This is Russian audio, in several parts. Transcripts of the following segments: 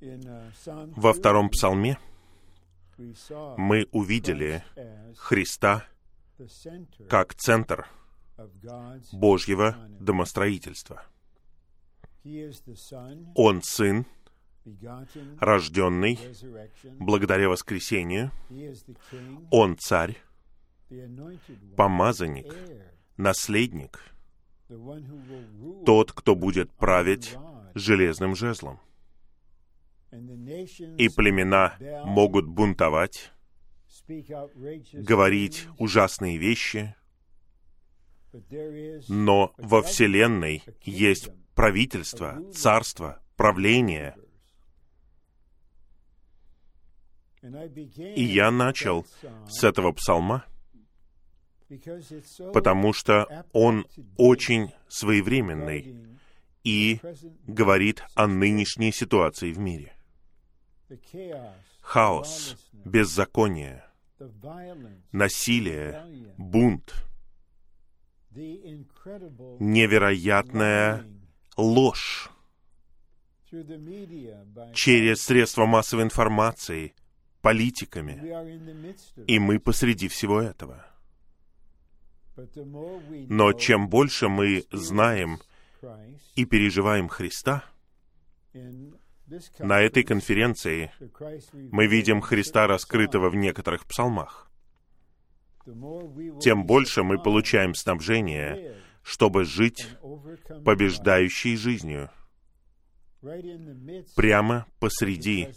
Во втором псалме мы увидели Христа как центр Божьего домостроительства. Он Сын, рожденный благодаря воскресению. Он Царь, помазанник, наследник, тот, кто будет править железным жезлом. И племена могут бунтовать, говорить ужасные вещи, но во Вселенной есть правительство, царство, правление. И я начал с этого псалма, потому что он очень своевременный и говорит о нынешней ситуации в мире. Хаос, беззаконие, насилие, бунт, невероятная ложь через средства массовой информации, политиками. И мы посреди всего этого. Но чем больше мы знаем и переживаем Христа, на этой конференции мы видим Христа раскрытого в некоторых псалмах. Тем больше мы получаем снабжение, чтобы жить побеждающей жизнью прямо посреди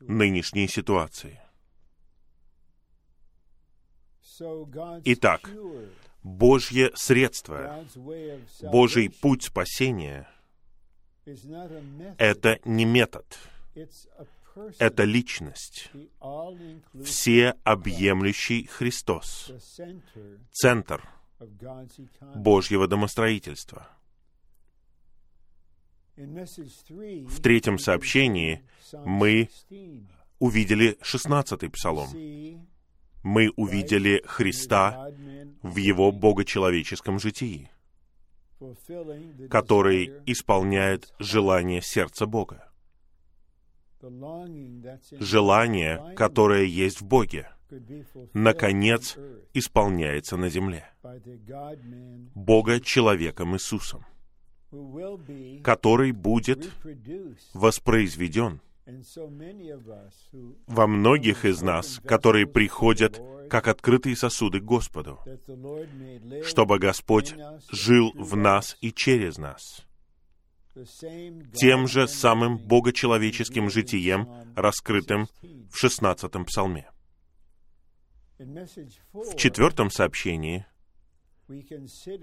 нынешней ситуации. Итак, Божье средство, Божий путь спасения — это не метод, это личность, всеобъемлющий Христос, центр Божьего домостроительства. В третьем сообщении мы увидели шестнадцатый псалом. Мы увидели Христа в Его богочеловеческом житии, который исполняет желание сердца Бога. Желание, которое есть в Боге, наконец исполняется на земле. Бога человеком Иисусом, который будет воспроизведен во многих из нас, которые приходят как открытые сосуды к Господу, чтобы Господь жил в нас и через нас, тем же самым богочеловеческим житием, раскрытым в шестнадцатом псалме. В четвертом сообщении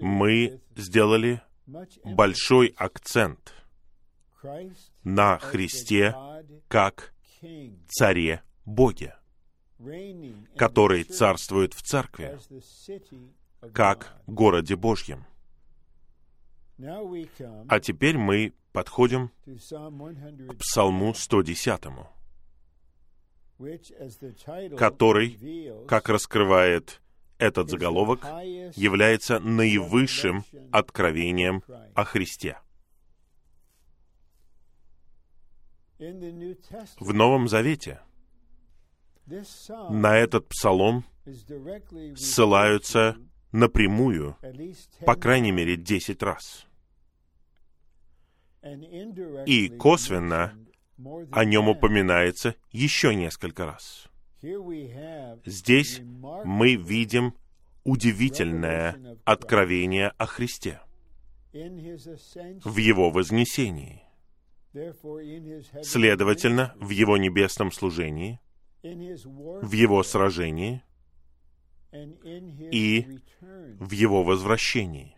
мы сделали большой акцент — на Христе как Царе Боге, который царствует в Церкви, как городе Божьем. А теперь мы подходим к Псалму 110, который, как раскрывает этот заголовок, является наивысшим откровением о Христе. В Новом Завете на этот псалом ссылаются напрямую, по крайней мере, десять раз. И косвенно о нем упоминается еще несколько раз. Здесь мы видим удивительное откровение о Христе в Его вознесении. Следовательно, в Его небесном служении, в Его сражении и в Его возвращении.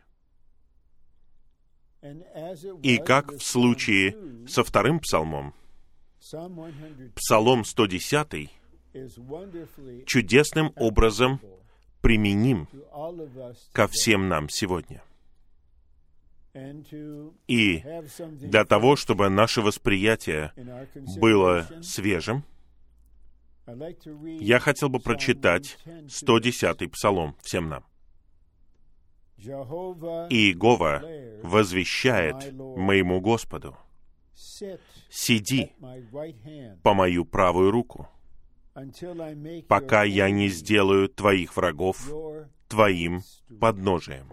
И как в случае со вторым псалмом, Псалом 110 чудесным образом применим ко всем нам сегодня. И для того, чтобы наше восприятие было свежим, я хотел бы прочитать 110-й псалом всем нам. «И Иегова возвещает моему Господу, сиди по мою правую руку, пока я не сделаю твоих врагов твоим подножием.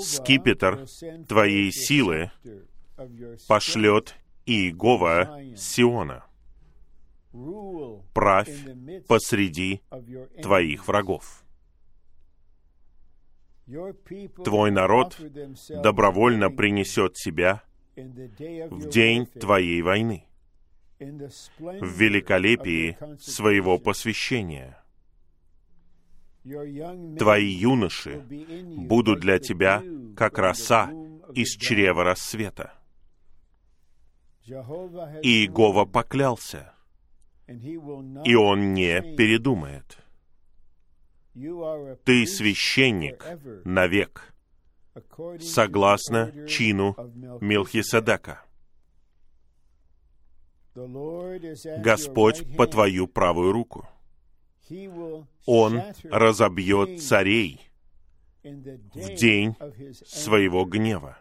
Скипетр твоей силы пошлет Иегова Сиона. Правь посреди твоих врагов. Твой народ добровольно принесет себя в день твоей войны, в великолепии своего посвящения. Твои юноши будут для тебя, как роса из чрева рассвета. Иегова поклялся, и он не передумает. Ты священник навек, согласно чину Милхиседека. Господь по твою правую руку. Он разобьет царей в день своего гнева.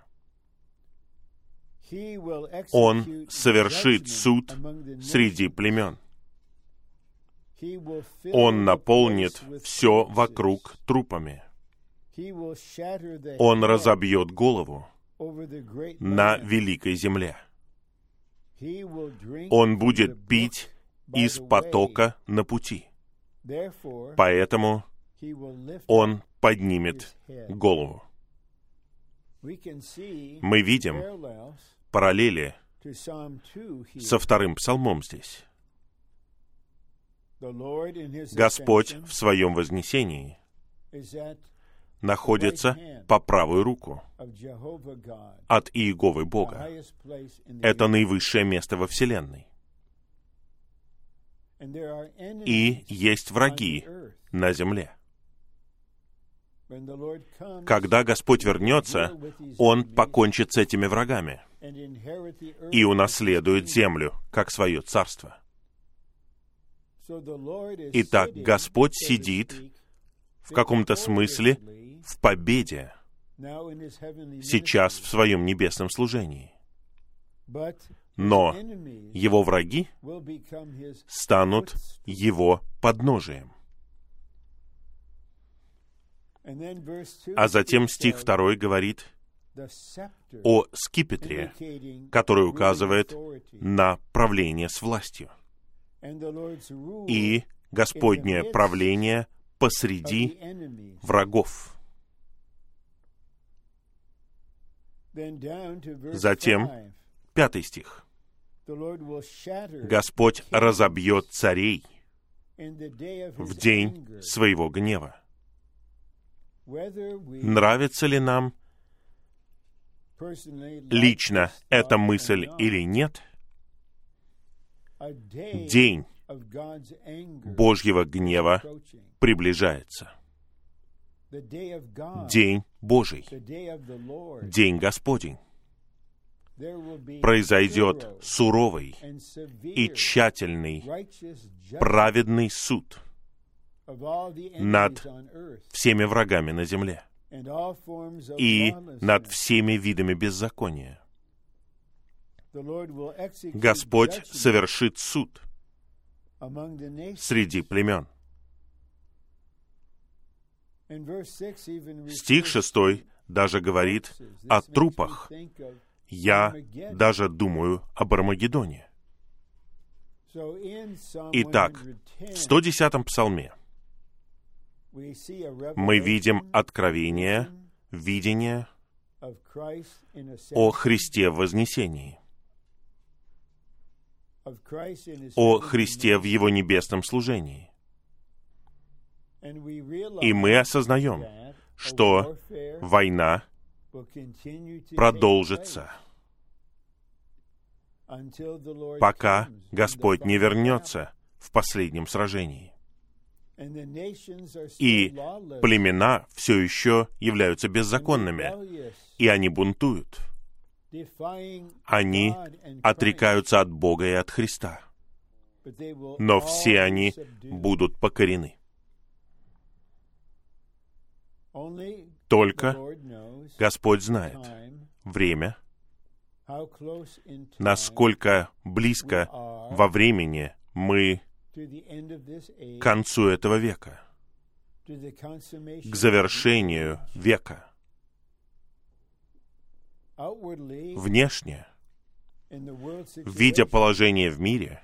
Он совершит суд среди племен. Он наполнит все вокруг трупами. Он разобьет голову на великой земле. Он будет пить из потока на пути. Поэтому он поднимет голову. Мы видим параллели со вторым псалмом здесь. Господь в своем вознесении находится по правую руку от Иеговы Бога. Это наивысшее место во Вселенной. И есть враги на земле. Когда Господь вернется, Он покончит с этими врагами и унаследует землю, как свое царство. Итак, Господь сидит в каком-то смысле в победе сейчас в своем небесном служении. Но его враги станут его подножием. А затем стих 2 говорит о скипетре, который указывает на правление с властью. И Господнее правление посреди врагов. Затем, пятый стих. Господь разобьет царей в день своего гнева. Нравится ли нам лично эта мысль или нет, день Божьего гнева приближается. День Божий, День Господень произойдет суровый и тщательный праведный суд над всеми врагами на земле и над всеми видами беззакония. Господь совершит суд среди племен. Стих шестой даже говорит о трупах. Я даже думаю об Армагеддоне. Итак, в 110-м псалме мы видим откровение, видение о Христе в вознесении, о Христе в Его небесном служении. И мы осознаем, что война продолжится, пока Господь не вернется в последнем сражении. И племена все еще являются беззаконными, и они бунтуют. Они отрекаются от Бога и от Христа. Но все они будут покорены. Только Господь знает время, насколько близко во времени мы к концу этого века, к завершению века. Внешне, видя положение в мире,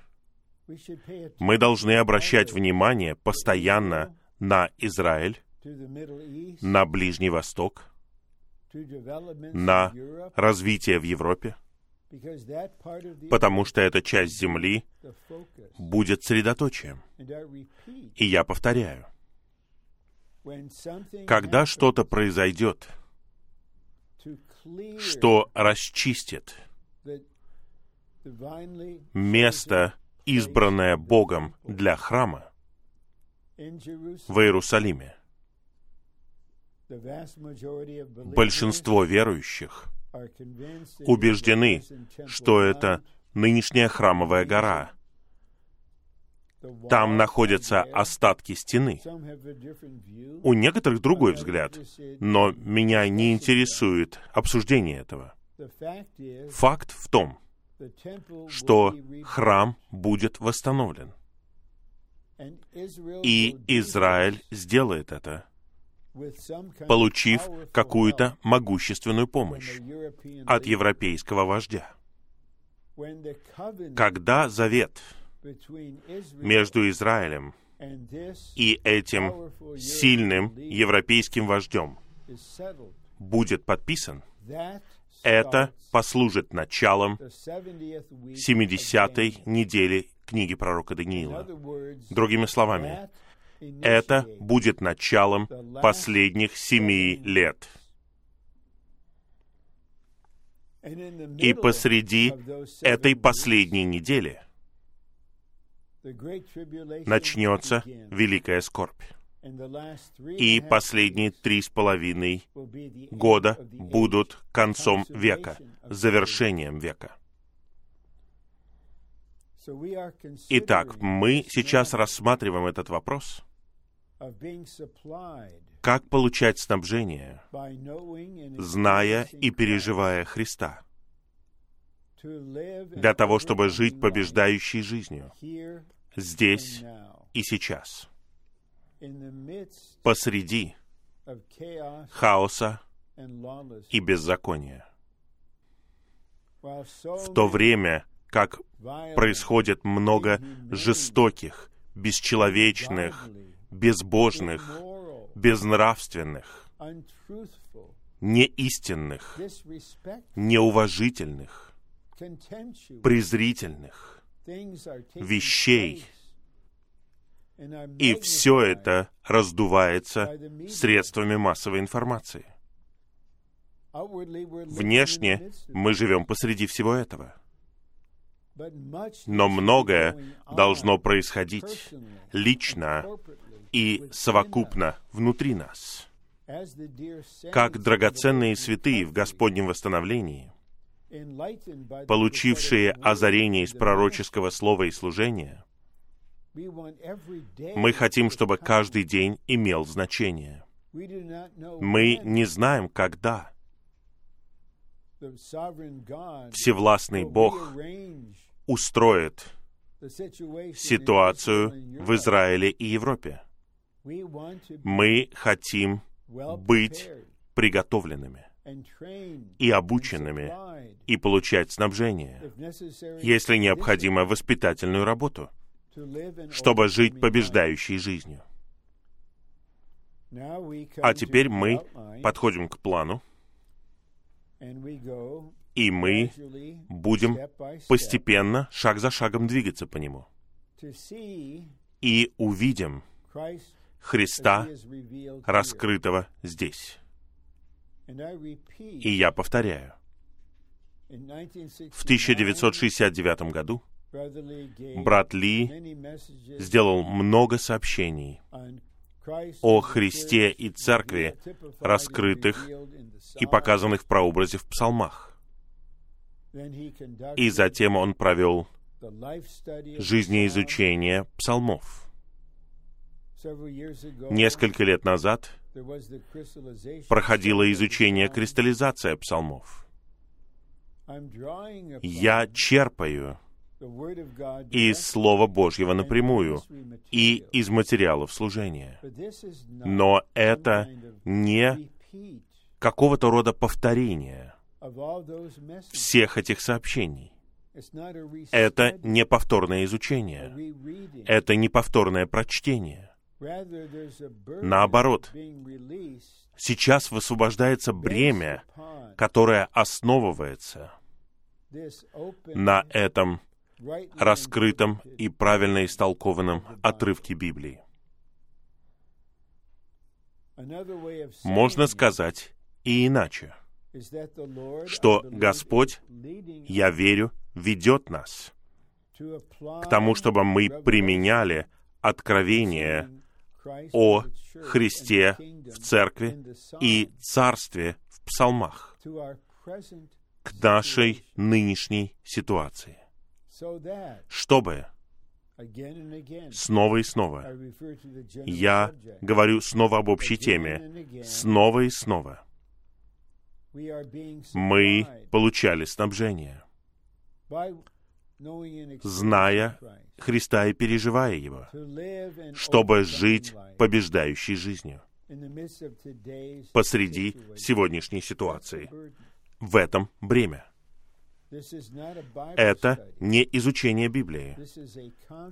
мы должны обращать внимание постоянно на Израиль, на Ближний Восток, на развитие в Европе, потому что эта часть Земли будет средоточием. И я повторяю, когда что-то произойдет, что расчистит место, избранное Богом для храма в Иерусалиме, большинство верующих убеждены, что это нынешняя храмовая гора. Там находятся остатки стены. У некоторых другой взгляд, но меня не интересует обсуждение этого. Факт в том, что храм будет восстановлен. И Израиль сделает это получив какую-то могущественную помощь от европейского вождя. Когда завет между Израилем и этим сильным европейским вождем будет подписан, это послужит началом 70-й недели книги пророка Даниила. Другими словами, это будет началом последних семи лет. И посреди этой последней недели начнется великая скорбь. И последние три с половиной года будут концом века, завершением века. Итак, мы сейчас рассматриваем этот вопрос как получать снабжение, зная и переживая Христа, для того, чтобы жить побеждающей жизнью. здесь и сейчас, посреди хаоса и беззакония. В то время, как происходит много жестоких, бесчеловечных, безбожных, безнравственных, неистинных, неуважительных, презрительных вещей. И все это раздувается средствами массовой информации. Внешне мы живем посреди всего этого. Но многое должно происходить лично и совокупно внутри нас. Как драгоценные святые в Господнем восстановлении, получившие озарение из пророческого слова и служения, мы хотим, чтобы каждый день имел значение. Мы не знаем, когда. Всевластный Бог устроит ситуацию в Израиле и Европе. Мы хотим быть приготовленными и обученными и получать снабжение, если необходимо, воспитательную работу, чтобы жить побеждающей жизнью. А теперь мы подходим к плану, и мы будем постепенно, шаг за шагом двигаться по нему. И увидим Христа, раскрытого здесь. И я повторяю, в 1969 году брат Ли сделал много сообщений о Христе и Церкви, раскрытых и показанных в прообразе в псалмах. И затем он провел жизнеизучение псалмов. Несколько лет назад проходило изучение кристаллизации псалмов. Я черпаю из Слова Божьего напрямую и из материалов служения. Но это не какого-то рода повторение всех этих сообщений. Это не повторное изучение. Это не повторное прочтение. Наоборот, сейчас высвобождается бремя, которое основывается на этом раскрытом и правильно истолкованном отрывке Библии. Можно сказать и иначе, что Господь, я верю, ведет нас к тому, чтобы мы применяли откровение о Христе в церкви и царстве в псалмах к нашей нынешней ситуации. Чтобы снова и снова, я говорю снова об общей теме, снова и снова, мы получали снабжение, зная Христа и переживая Его, чтобы жить побеждающей жизнью посреди сегодняшней ситуации. В этом бремя. Это не изучение Библии.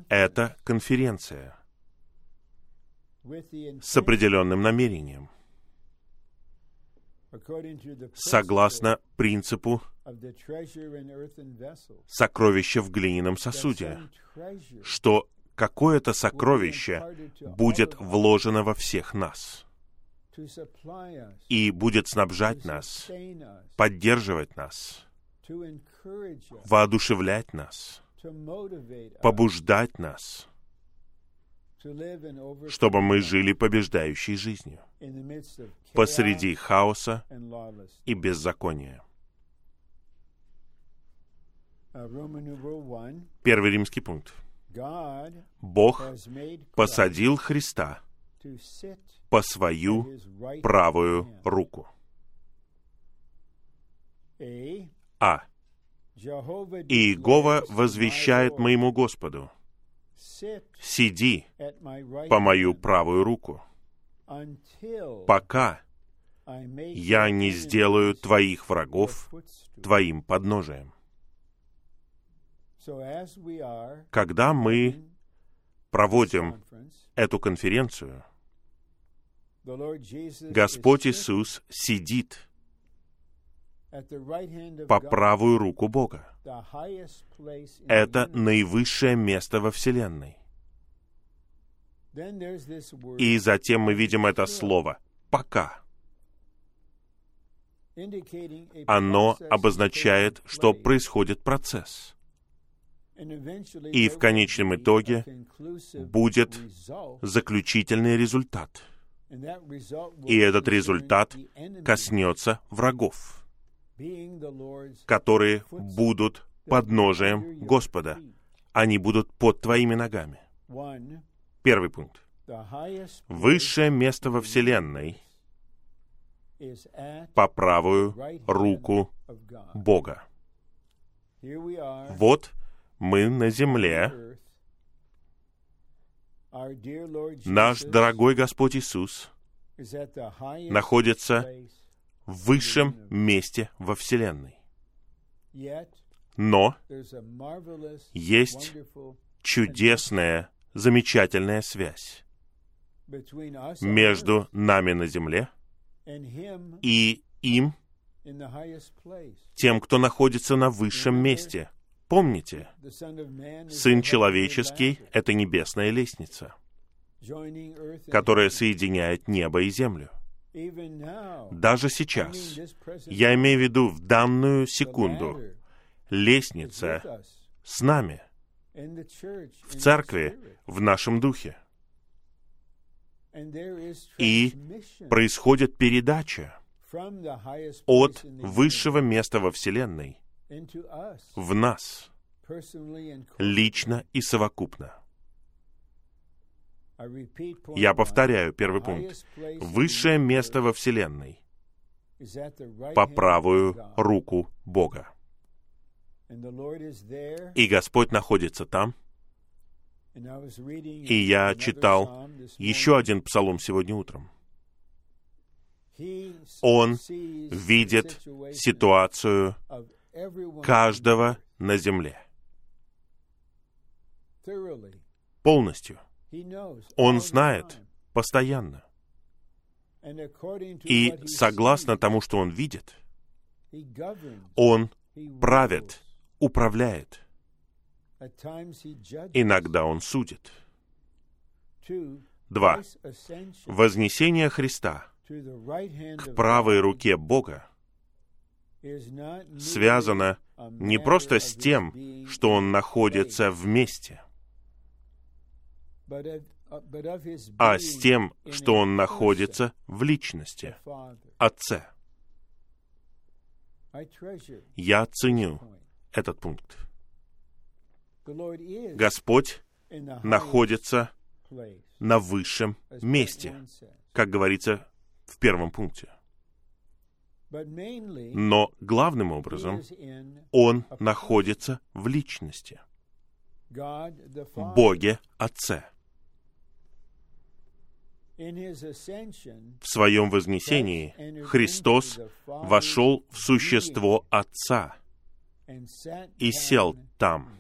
Это конференция с определенным намерением. Согласно принципу сокровища в глиняном сосуде, что какое-то сокровище будет вложено во всех нас и будет снабжать нас, поддерживать нас, воодушевлять нас, побуждать нас, чтобы мы жили побеждающей жизнью посреди хаоса и беззакония. Первый римский пункт. Бог посадил Христа по свою правую руку. А. Иегова возвещает моему Господу, «Сиди по мою правую руку, пока я не сделаю твоих врагов твоим подножием». Когда мы проводим эту конференцию, Господь Иисус сидит по правую руку Бога. Это наивысшее место во Вселенной. И затем мы видим это слово «пока». Оно обозначает, что происходит процесс. И в конечном итоге будет заключительный результат. И этот результат коснется врагов которые будут подножием Господа. Они будут под твоими ногами. Первый пункт. Высшее место во Вселенной по правую руку Бога. Вот мы на земле. Наш дорогой Господь Иисус находится высшем месте во Вселенной. Но есть чудесная, замечательная связь между нами на земле и им, тем, кто находится на высшем месте. Помните, Сын Человеческий — это небесная лестница, которая соединяет небо и землю. Даже сейчас, я имею в виду в данную секунду, лестница с нами, в церкви, в нашем духе. И происходит передача от высшего места во Вселенной в нас, лично и совокупно. Я повторяю первый пункт. Высшее место во Вселенной по правую руку Бога. И Господь находится там. И я читал еще один псалом сегодня утром. Он видит ситуацию каждого на земле. Полностью. Он знает постоянно. И согласно тому, что он видит, он правит, управляет. Иногда он судит. Два. Вознесение Христа к правой руке Бога связано не просто с тем, что он находится вместе, а с тем, что он находится в личности, Отце. Я ценю этот пункт. Господь находится на высшем месте, как говорится в первом пункте. Но главным образом Он находится в личности, Боге Отце. В своем вознесении Христос вошел в существо Отца и сел там.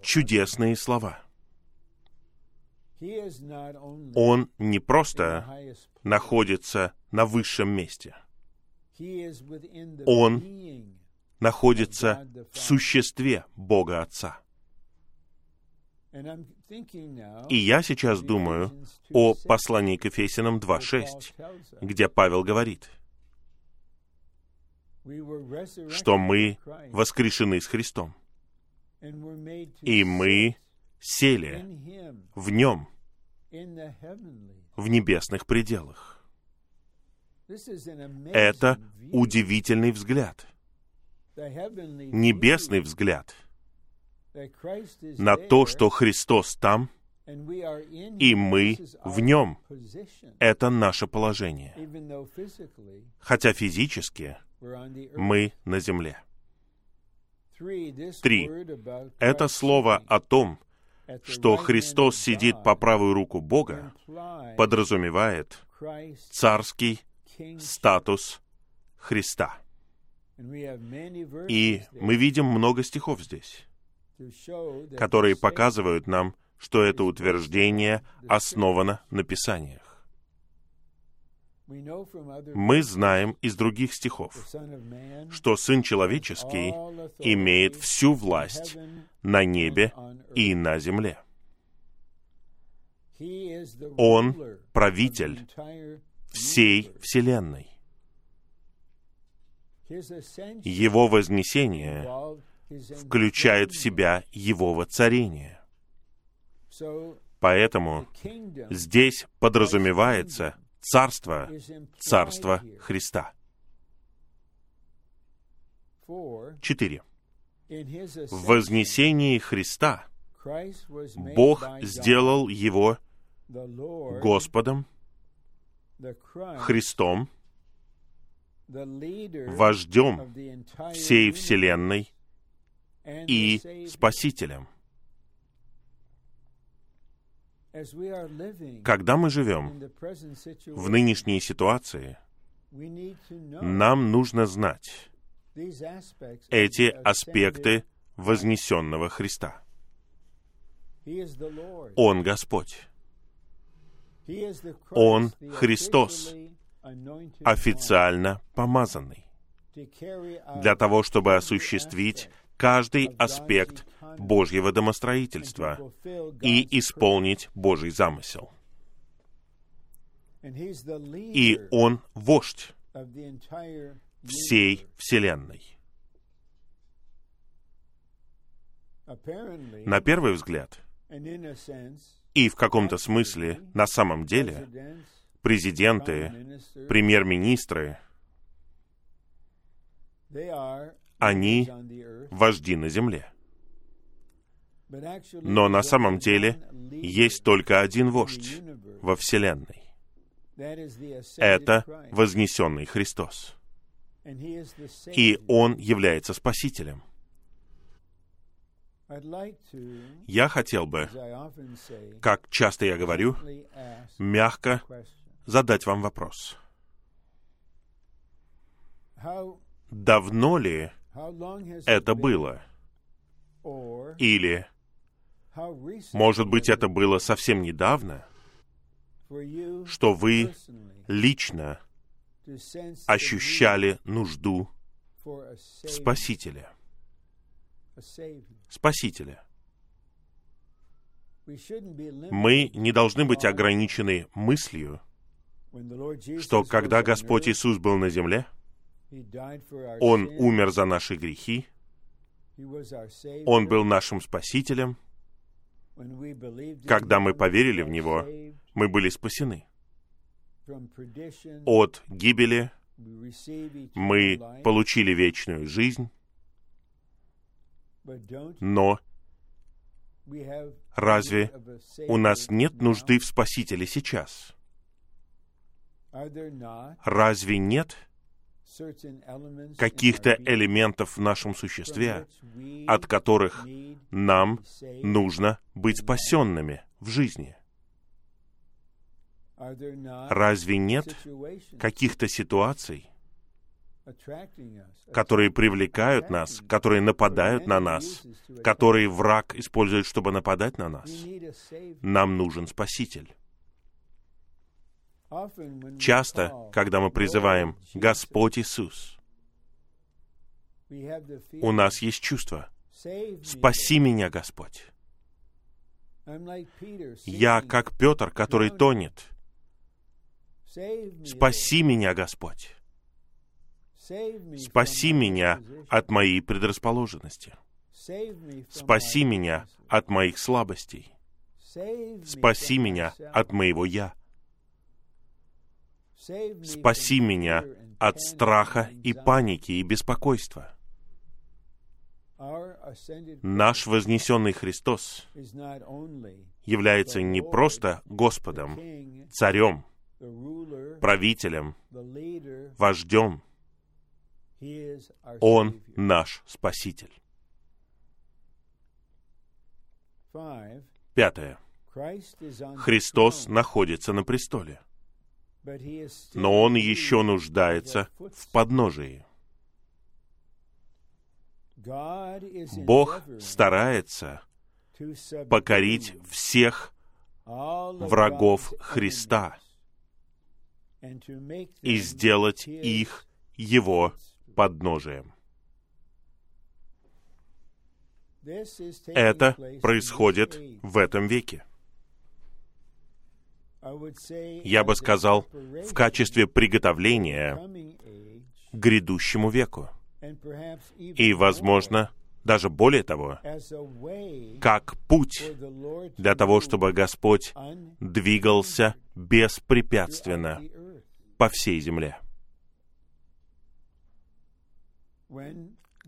Чудесные слова. Он не просто находится на высшем месте. Он находится в существе Бога Отца. И я сейчас думаю о послании к Ефесянам 2.6, где Павел говорит, что мы воскрешены с Христом, и мы сели в Нем, в небесных пределах. Это удивительный взгляд, небесный взгляд — на то, что Христос там, и мы в нем. Это наше положение. Хотя физически мы на земле. Три. Это слово о том, что Христос сидит по правую руку Бога, подразумевает царский статус Христа. И мы видим много стихов здесь которые показывают нам, что это утверждение основано на Писаниях. Мы знаем из других стихов, что Сын Человеческий имеет всю власть на небе и на земле. Он правитель всей Вселенной. Его вознесение включает в себя его воцарение. Поэтому здесь подразумевается царство, царство Христа. Четыре. В вознесении Христа Бог сделал его Господом, Христом, вождем всей Вселенной и Спасителем. Когда мы живем в нынешней ситуации, нам нужно знать эти аспекты вознесенного Христа. Он Господь. Он Христос, официально помазанный, для того, чтобы осуществить каждый аспект Божьего домостроительства и исполнить Божий замысел. И Он вождь всей Вселенной. На первый взгляд, и в каком-то смысле, на самом деле, президенты, премьер-министры, они вожди на земле. Но на самом деле есть только один вождь во Вселенной. Это вознесенный Христос. И Он является Спасителем. Я хотел бы, как часто я говорю, мягко задать вам вопрос. Давно ли это было? Или, может быть, это было совсем недавно, что вы лично ощущали нужду в Спасителе? Спасителя. Мы не должны быть ограничены мыслью, что когда Господь Иисус был на земле, Он умер за наши грехи, Он был нашим Спасителем. Когда мы поверили в Него, мы были спасены. От гибели мы получили вечную жизнь, но разве у нас нет нужды в Спасителе сейчас? Разве нет каких-то элементов в нашем существе, от которых нам нужно быть спасенными в жизни? Разве нет каких-то ситуаций, которые привлекают нас, которые нападают на нас, которые враг использует, чтобы нападать на нас. Нам нужен Спаситель. Часто, когда мы призываем «Господь Иисус», у нас есть чувство «Спаси меня, Господь». Я как Петр, который тонет. «Спаси меня, Господь». Спаси меня от моей предрасположенности. Спаси меня от моих слабостей. Спаси меня от моего «я». Спаси меня от страха и паники и беспокойства. Наш вознесенный Христос является не просто Господом, царем, правителем, вождем, он наш Спаситель. Пятое. Христос находится на престоле, но Он еще нуждается в подножии. Бог старается покорить всех врагов Христа и сделать их Его подножием. Это происходит в этом веке. Я бы сказал, в качестве приготовления к грядущему веку. И, возможно, даже более того, как путь для того, чтобы Господь двигался беспрепятственно по всей земле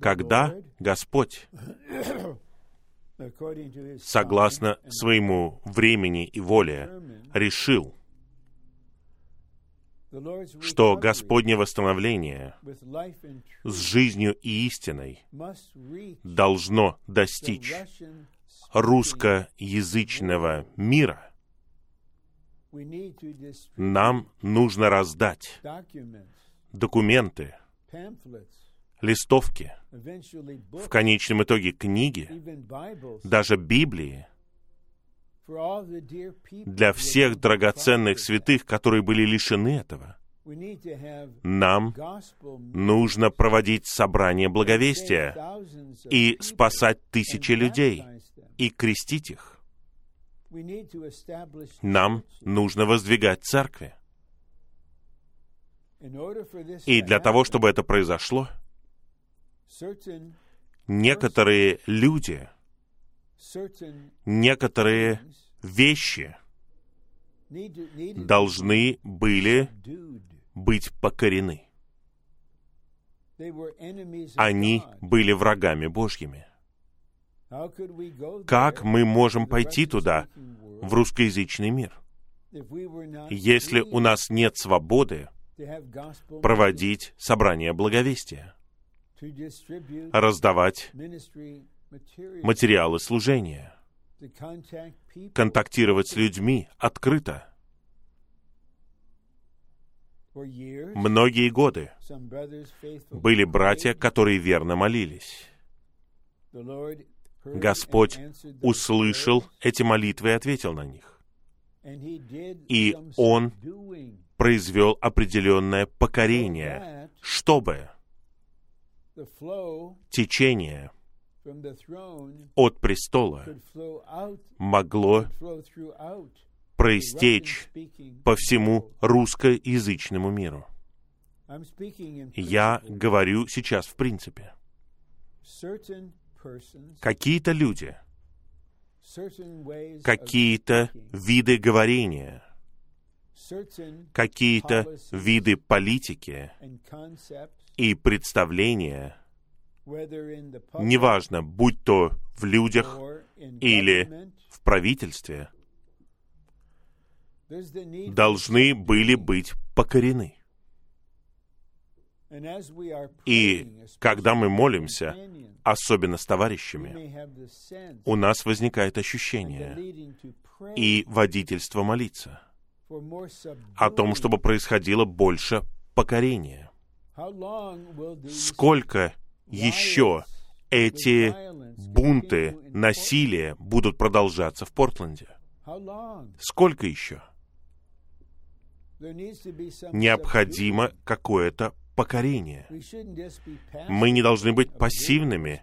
когда Господь, согласно своему времени и воле, решил, что Господне восстановление с жизнью и истиной должно достичь русскоязычного мира, нам нужно раздать документы, листовки, в конечном итоге книги, даже Библии, для всех драгоценных святых, которые были лишены этого. Нам нужно проводить собрание благовестия и спасать тысячи людей и крестить их. Нам нужно воздвигать церкви. И для того, чтобы это произошло, некоторые люди, некоторые вещи должны были быть покорены. Они были врагами Божьими. Как мы можем пойти туда, в русскоязычный мир, если у нас нет свободы проводить собрание благовестия, раздавать материалы служения, контактировать с людьми открыто. Многие годы были братья, которые верно молились. Господь услышал эти молитвы и ответил на них. И Он произвел определенное покорение, чтобы течение от престола могло проистечь по всему русскоязычному миру. Я говорю сейчас в принципе. Какие-то люди, какие-то виды говорения, какие-то виды политики и представления, неважно, будь то в людях или в правительстве, должны были быть покорены. И когда мы молимся, особенно с товарищами, у нас возникает ощущение и водительство молиться о том, чтобы происходило больше покорения. Сколько еще эти бунты, насилие будут продолжаться в Портленде? Сколько еще? Необходимо какое-то покорение. Мы не должны быть пассивными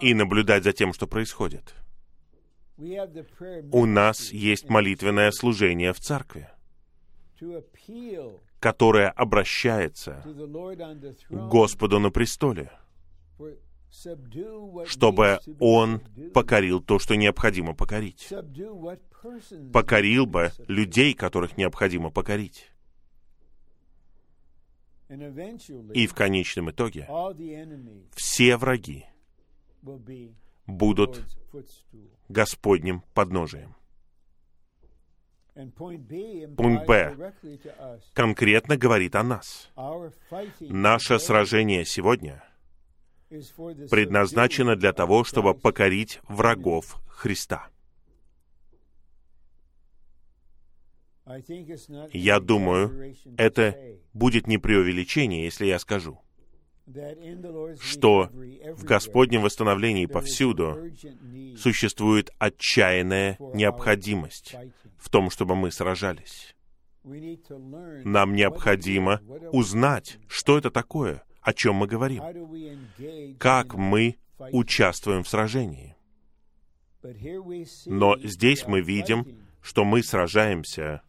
и наблюдать за тем, что происходит. У нас есть молитвенное служение в церкви, которое обращается к Господу на престоле, чтобы Он покорил то, что необходимо покорить. Покорил бы людей, которых необходимо покорить. И в конечном итоге все враги будут Господним подножием. Пункт Б. конкретно говорит о нас. Наше сражение сегодня предназначено для того, чтобы покорить врагов Христа. Я думаю, это будет не преувеличение, если я скажу, что в Господнем восстановлении повсюду существует отчаянная необходимость в том, чтобы мы сражались. Нам необходимо узнать, что это такое, о чем мы говорим, как мы участвуем в сражении. Но здесь мы видим, что мы сражаемся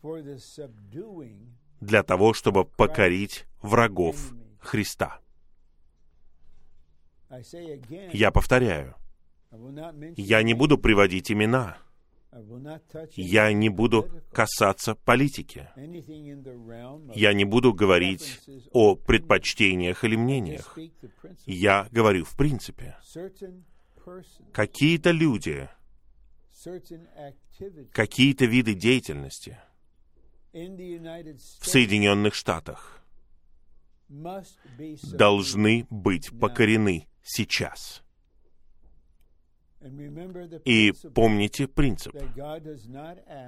для того, чтобы покорить врагов Христа. Я повторяю, я не буду приводить имена, я не буду касаться политики, я не буду говорить о предпочтениях или мнениях. Я говорю в принципе. Какие-то люди, какие-то виды деятельности в Соединенных Штатах должны быть покорены сейчас. И помните принцип,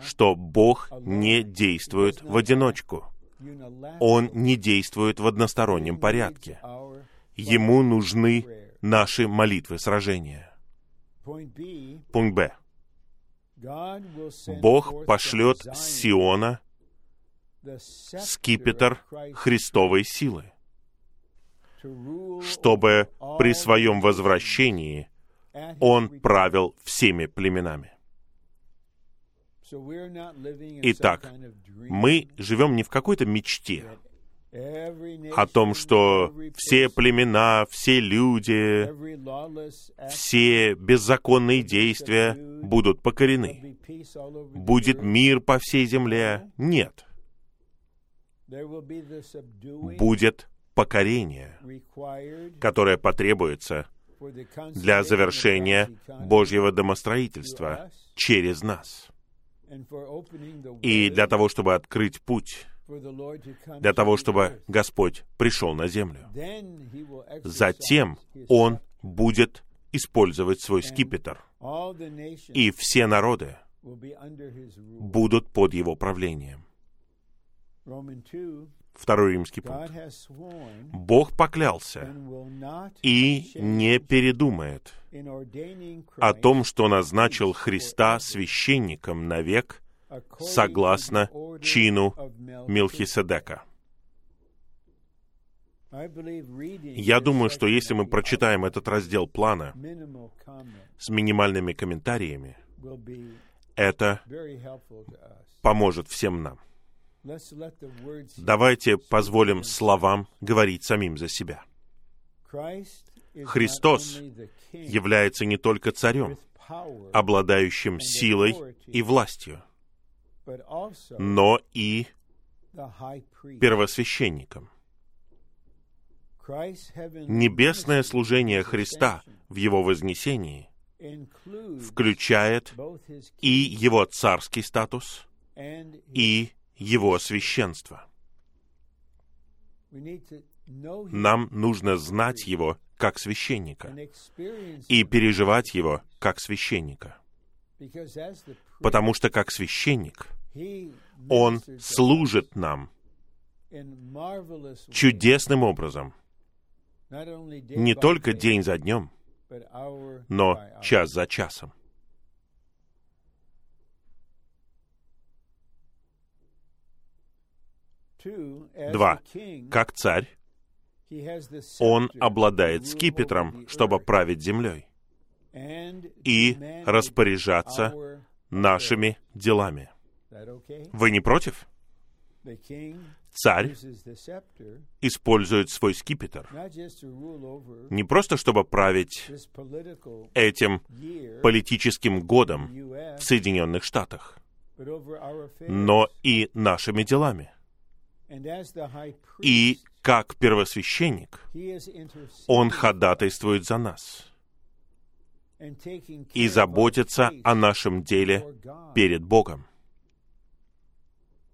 что Бог не действует в одиночку. Он не действует в одностороннем порядке. Ему нужны наши молитвы сражения. Пункт Б. Бог пошлет с Сиона скипетр Христовой силы, чтобы при своем возвращении Он правил всеми племенами. Итак, мы живем не в какой-то мечте, о том, что все племена, все люди, все беззаконные действия будут покорены. Будет мир по всей земле? Нет. Будет покорение, которое потребуется для завершения Божьего домостроительства через нас. И для того, чтобы открыть путь, для того, чтобы Господь пришел на землю. Затем Он будет использовать свой скипетр, и все народы будут под Его правлением. Второй римский пункт. Бог поклялся и не передумает о том, что назначил Христа священником навек согласно чину Милхиседека. Я думаю, что если мы прочитаем этот раздел плана с минимальными комментариями, это поможет всем нам. Давайте позволим словам говорить самим за себя. Христос является не только царем, обладающим силой и властью, но и первосвященником. Небесное служение Христа в Его вознесении включает и Его царский статус, и Его священство. Нам нужно знать Его как священника и переживать Его как священника. Потому что как священник Он служит нам чудесным образом, не только день за днем, но час за часом. Два. Как царь, он обладает скипетром, чтобы править землей и распоряжаться нашими делами. Вы не против? Царь использует свой скипетр не просто чтобы править этим политическим годом в Соединенных Штатах, но и нашими делами. И как первосвященник, он ходатайствует за нас и заботится о нашем деле перед Богом.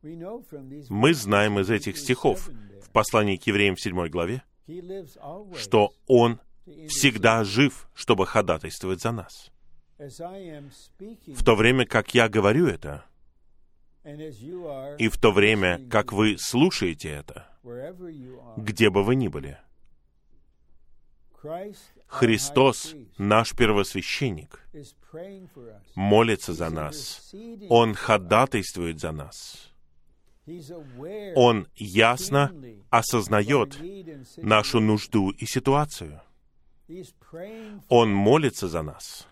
Мы знаем из этих стихов в послании к евреям в 7 главе, что Он всегда жив, чтобы ходатайствовать за нас. В то время, как я говорю это, и в то время, как вы слушаете это, где бы вы ни были, Христос, наш первосвященник, молится за нас. Он ходатайствует за нас. Он ясно осознает нашу нужду и ситуацию. Он молится за нас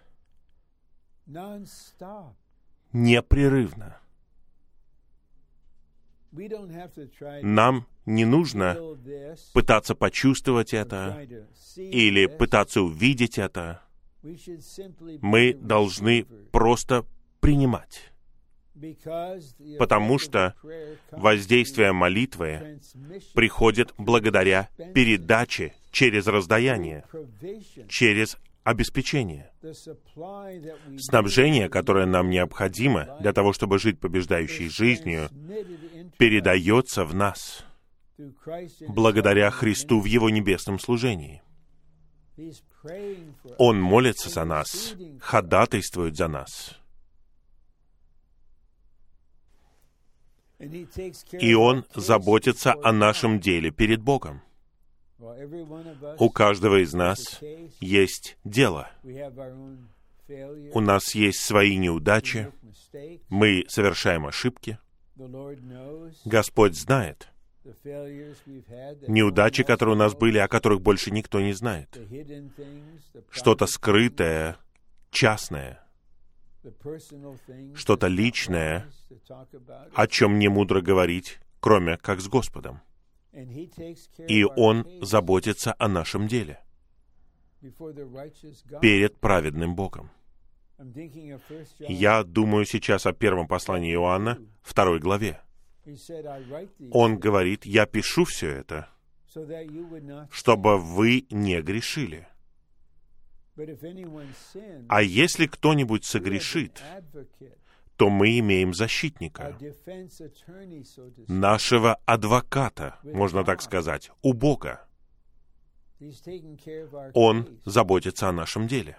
непрерывно. Нам не нужно пытаться почувствовать это или пытаться увидеть это. Мы должны просто принимать. Потому что воздействие молитвы приходит благодаря передаче через раздаяние, через обеспечение. Снабжение, которое нам необходимо для того, чтобы жить побеждающей жизнью, передается в нас благодаря Христу в Его небесном служении. Он молится за нас, ходатайствует за нас. И Он заботится о нашем деле перед Богом. У каждого из нас есть дело. У нас есть свои неудачи. Мы совершаем ошибки. Господь знает неудачи, которые у нас были, о которых больше никто не знает. Что-то скрытое, частное, что-то личное, о чем не мудро говорить, кроме как с Господом и Он заботится о нашем деле перед праведным Богом. Я думаю сейчас о первом послании Иоанна, второй главе. Он говорит, я пишу все это, чтобы вы не грешили. А если кто-нибудь согрешит, то мы имеем защитника, нашего адвоката, можно так сказать, у Бога. Он заботится о нашем деле.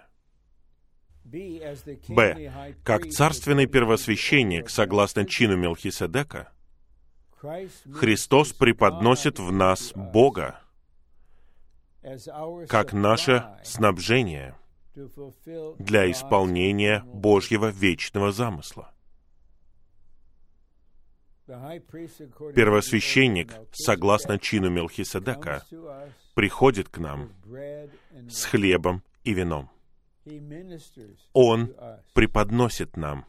Б. Как царственный первосвященник, согласно чину Мелхиседека, Христос преподносит в нас Бога как наше снабжение для исполнения Божьего вечного замысла. Первосвященник, согласно чину Мелхиседека, приходит к нам с хлебом и вином. Он преподносит нам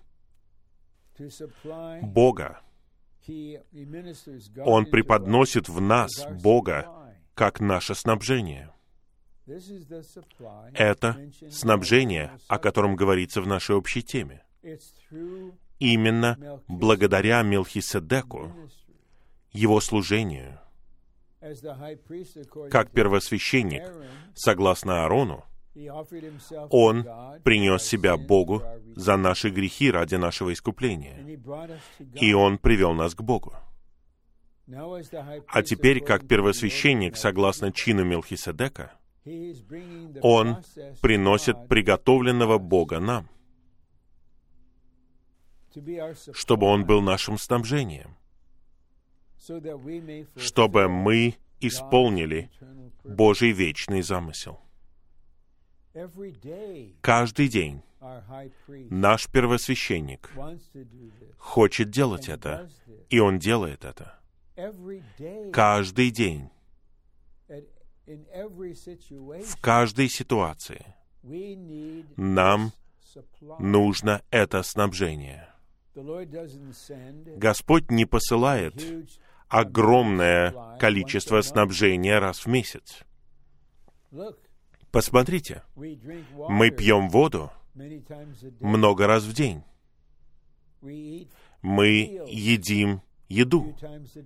Бога. Он преподносит в нас Бога как наше снабжение. Это снабжение, о котором говорится в нашей общей теме. Именно благодаря Мелхиседеку, его служению, как первосвященник, согласно Аарону, он принес себя Богу за наши грехи ради нашего искупления. И Он привел нас к Богу. А теперь, как первосвященник, согласно чину Мелхиседека, он приносит приготовленного Бога нам, чтобы Он был нашим снабжением, чтобы мы исполнили Божий вечный замысел. Каждый день наш первосвященник хочет делать это, и он делает это. Каждый день, в каждой ситуации, нам нужно это снабжение. Господь не посылает огромное количество снабжения раз в месяц. Посмотрите, мы пьем воду много раз в день. Мы едим еду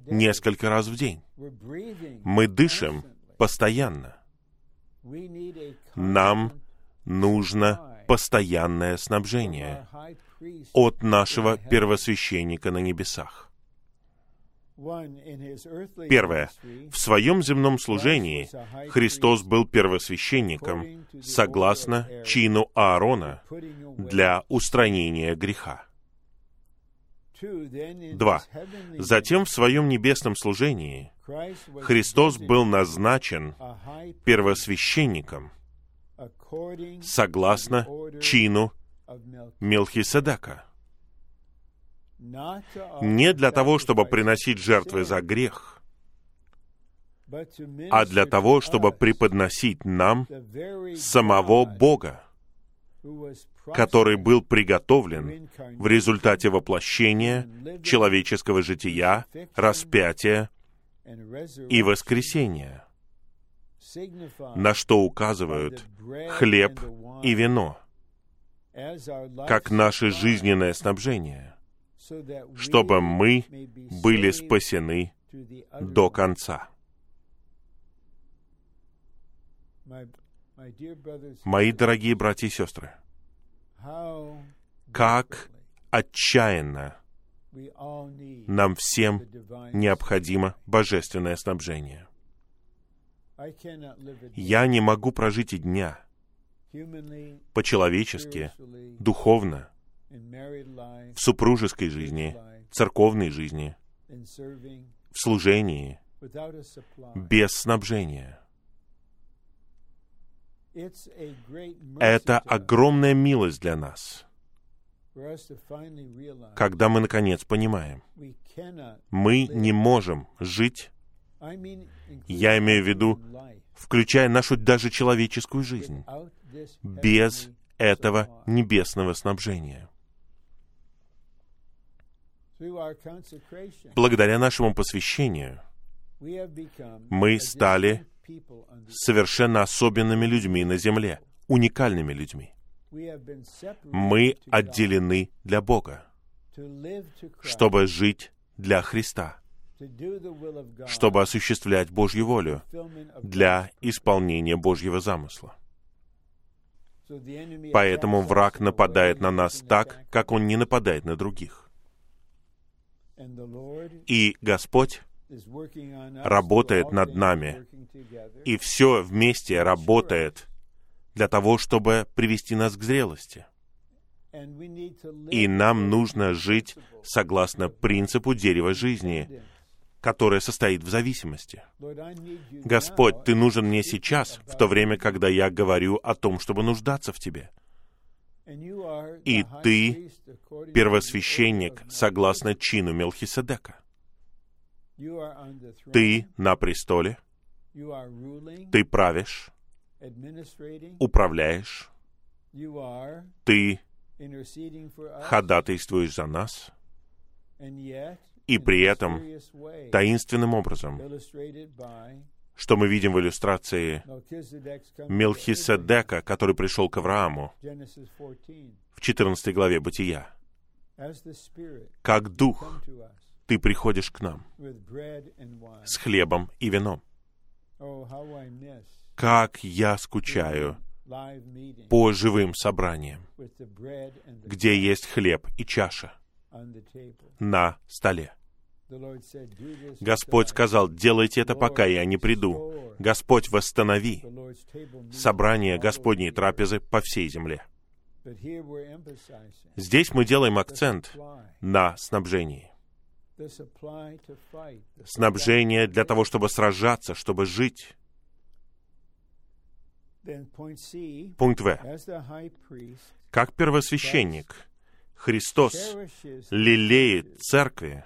несколько раз в день. Мы дышим постоянно. Нам нужно постоянное снабжение от нашего первосвященника на небесах. Первое. В своем земном служении Христос был первосвященником согласно чину Аарона для устранения греха. Два. Затем в своем небесном служении Христос был назначен первосвященником согласно чину Мелхиседека не для того, чтобы приносить жертвы за грех, а для того, чтобы преподносить нам самого Бога, который был приготовлен в результате воплощения человеческого жития, распятия и воскресения, на что указывают хлеб и вино, как наше жизненное снабжение чтобы мы были спасены до конца. Мои дорогие братья и сестры, как отчаянно нам всем необходимо божественное снабжение. Я не могу прожить и дня по-человечески, духовно, в супружеской жизни, церковной жизни, в служении, без снабжения. Это огромная милость для нас, когда мы, наконец, понимаем, мы не можем жить, я имею в виду, включая нашу даже человеческую жизнь, без этого небесного снабжения. Благодаря нашему посвящению мы стали совершенно особенными людьми на земле, уникальными людьми. Мы отделены для Бога, чтобы жить для Христа, чтобы осуществлять Божью волю для исполнения Божьего замысла. Поэтому враг нападает на нас так, как он не нападает на других. И Господь работает над нами, и все вместе работает для того, чтобы привести нас к зрелости. И нам нужно жить согласно принципу дерева жизни, которое состоит в зависимости. Господь, Ты нужен мне сейчас, в то время, когда я говорю о том, чтобы нуждаться в Тебе. И Ты первосвященник, согласно чину Мелхиседека. Ты на престоле, Ты правишь, управляешь, Ты ходатайствуешь за нас, и при этом таинственным образом, что мы видим в иллюстрации Мелхиседека, который пришел к Аврааму в 14 главе Бытия. Как Дух, ты приходишь к нам с хлебом и вином. Как я скучаю по живым собраниям, где есть хлеб и чаша на столе. Господь сказал, делайте это, пока я не приду. Господь, восстанови собрание Господней трапезы по всей земле. Здесь мы делаем акцент на снабжении. Снабжение для того, чтобы сражаться, чтобы жить. Пункт В. Как первосвященник, Христос лелеет церкви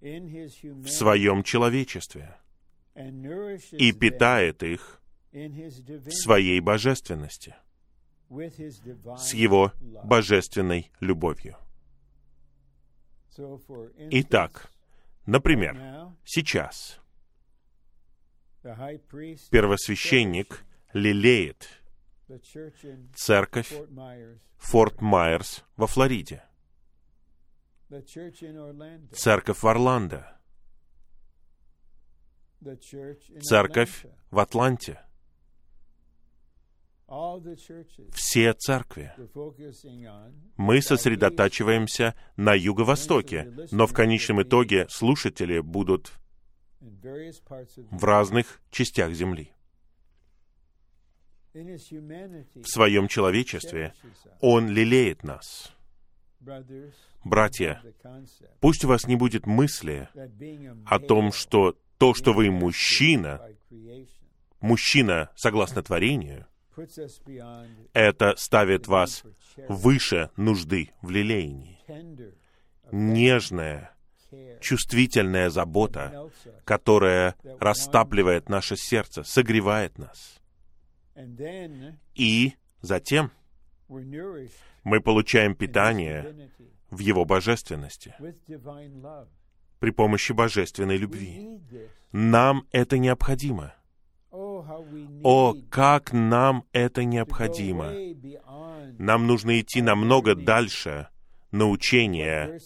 в своем человечестве и питает их в своей божественности, с его божественной любовью. Итак, например, сейчас первосвященник лелеет церковь Форт Майерс во Флориде, церковь в Орландо, церковь в Атланте, все церкви. Мы сосредотачиваемся на юго-востоке, но в конечном итоге слушатели будут в разных частях Земли. В своем человечестве Он лелеет нас. Братья, пусть у вас не будет мысли о том, что то, что вы мужчина, мужчина согласно творению, это ставит вас выше нужды в лелеянии. Нежная, чувствительная забота, которая растапливает наше сердце, согревает нас. И затем мы получаем питание в Его божественности при помощи божественной любви. Нам это необходимо. О, как нам это необходимо! Нам нужно идти намного дальше научения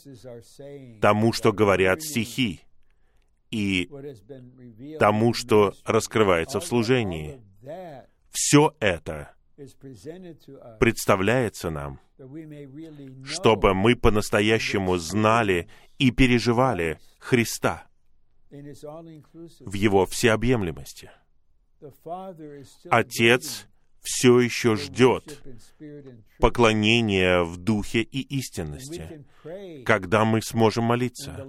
тому, что говорят стихи, и тому, что раскрывается в служении. Все это представляется нам, чтобы мы по-настоящему знали и переживали Христа в Его всеобъемлемости. Отец все еще ждет поклонения в духе и истинности, когда мы сможем молиться.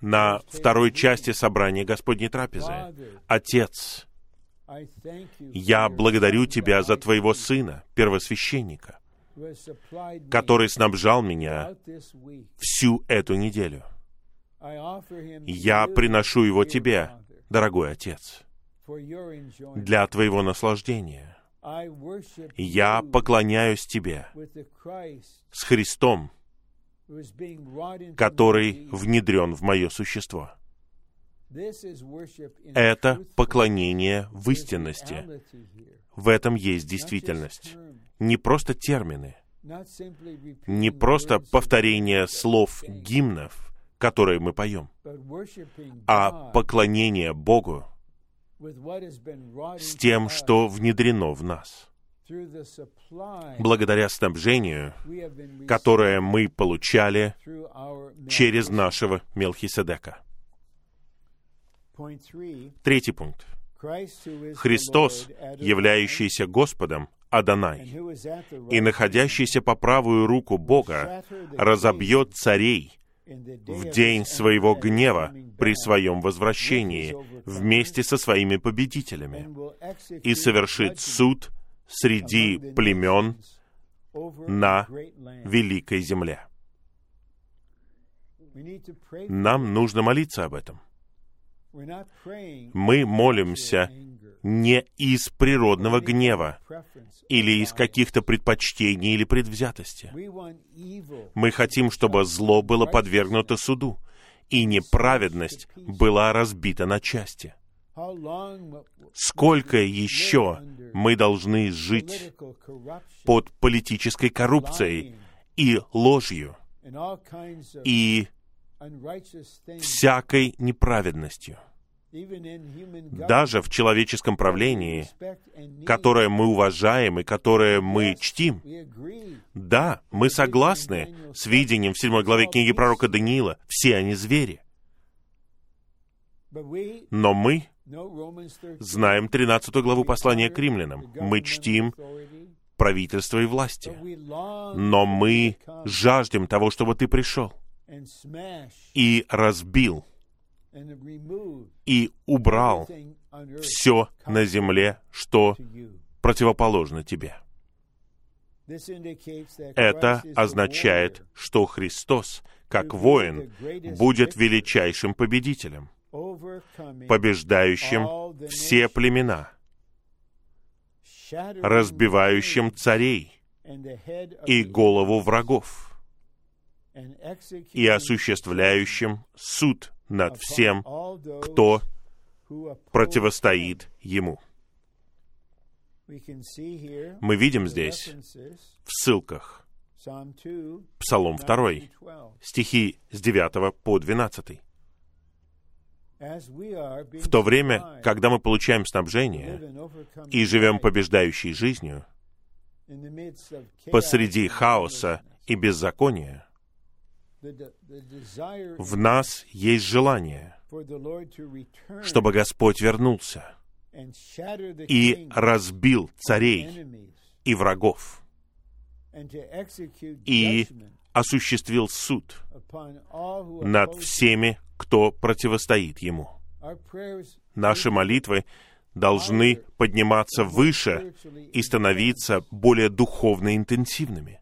На второй части собрания Господней трапезы. Отец, я благодарю Тебя за Твоего Сына, первосвященника, который снабжал меня всю эту неделю. Я приношу его Тебе, дорогой Отец для твоего наслаждения. Я поклоняюсь Тебе с Христом, который внедрен в мое существо. Это поклонение в истинности. В этом есть действительность. Не просто термины, не просто повторение слов гимнов, которые мы поем, а поклонение Богу, с тем, что внедрено в нас. благодаря снабжению, которое мы получали через нашего Мелхиседека. Третий пункт. Христос, являющийся Господом, Адонай, и находящийся по правую руку Бога, разобьет царей в день своего гнева при своем возвращении вместе со своими победителями и совершит суд среди племен на великой земле. Нам нужно молиться об этом. Мы молимся не из природного гнева или из каких-то предпочтений или предвзятости. Мы хотим, чтобы зло было подвергнуто суду, и неправедность была разбита на части. Сколько еще мы должны жить под политической коррупцией и ложью и всякой неправедностью? Даже в человеческом правлении, которое мы уважаем и которое мы чтим. Да, мы согласны с видением в седьмой главе книги пророка Даниила. Все они звери. Но мы знаем 13 главу послания к римлянам. Мы чтим правительство и власти. Но мы жаждем того, чтобы ты пришел и разбил и убрал все на земле, что противоположно тебе. Это означает, что Христос, как воин, будет величайшим победителем, побеждающим все племена, разбивающим царей и голову врагов, и осуществляющим суд над всем, кто противостоит ему. Мы видим здесь в ссылках Псалом 2, стихи с 9 по 12. В то время, когда мы получаем снабжение и живем побеждающей жизнью, посреди хаоса и беззакония, в нас есть желание, чтобы Господь вернулся и разбил царей и врагов, и осуществил суд над всеми, кто противостоит Ему. Наши молитвы должны подниматься выше и становиться более духовно интенсивными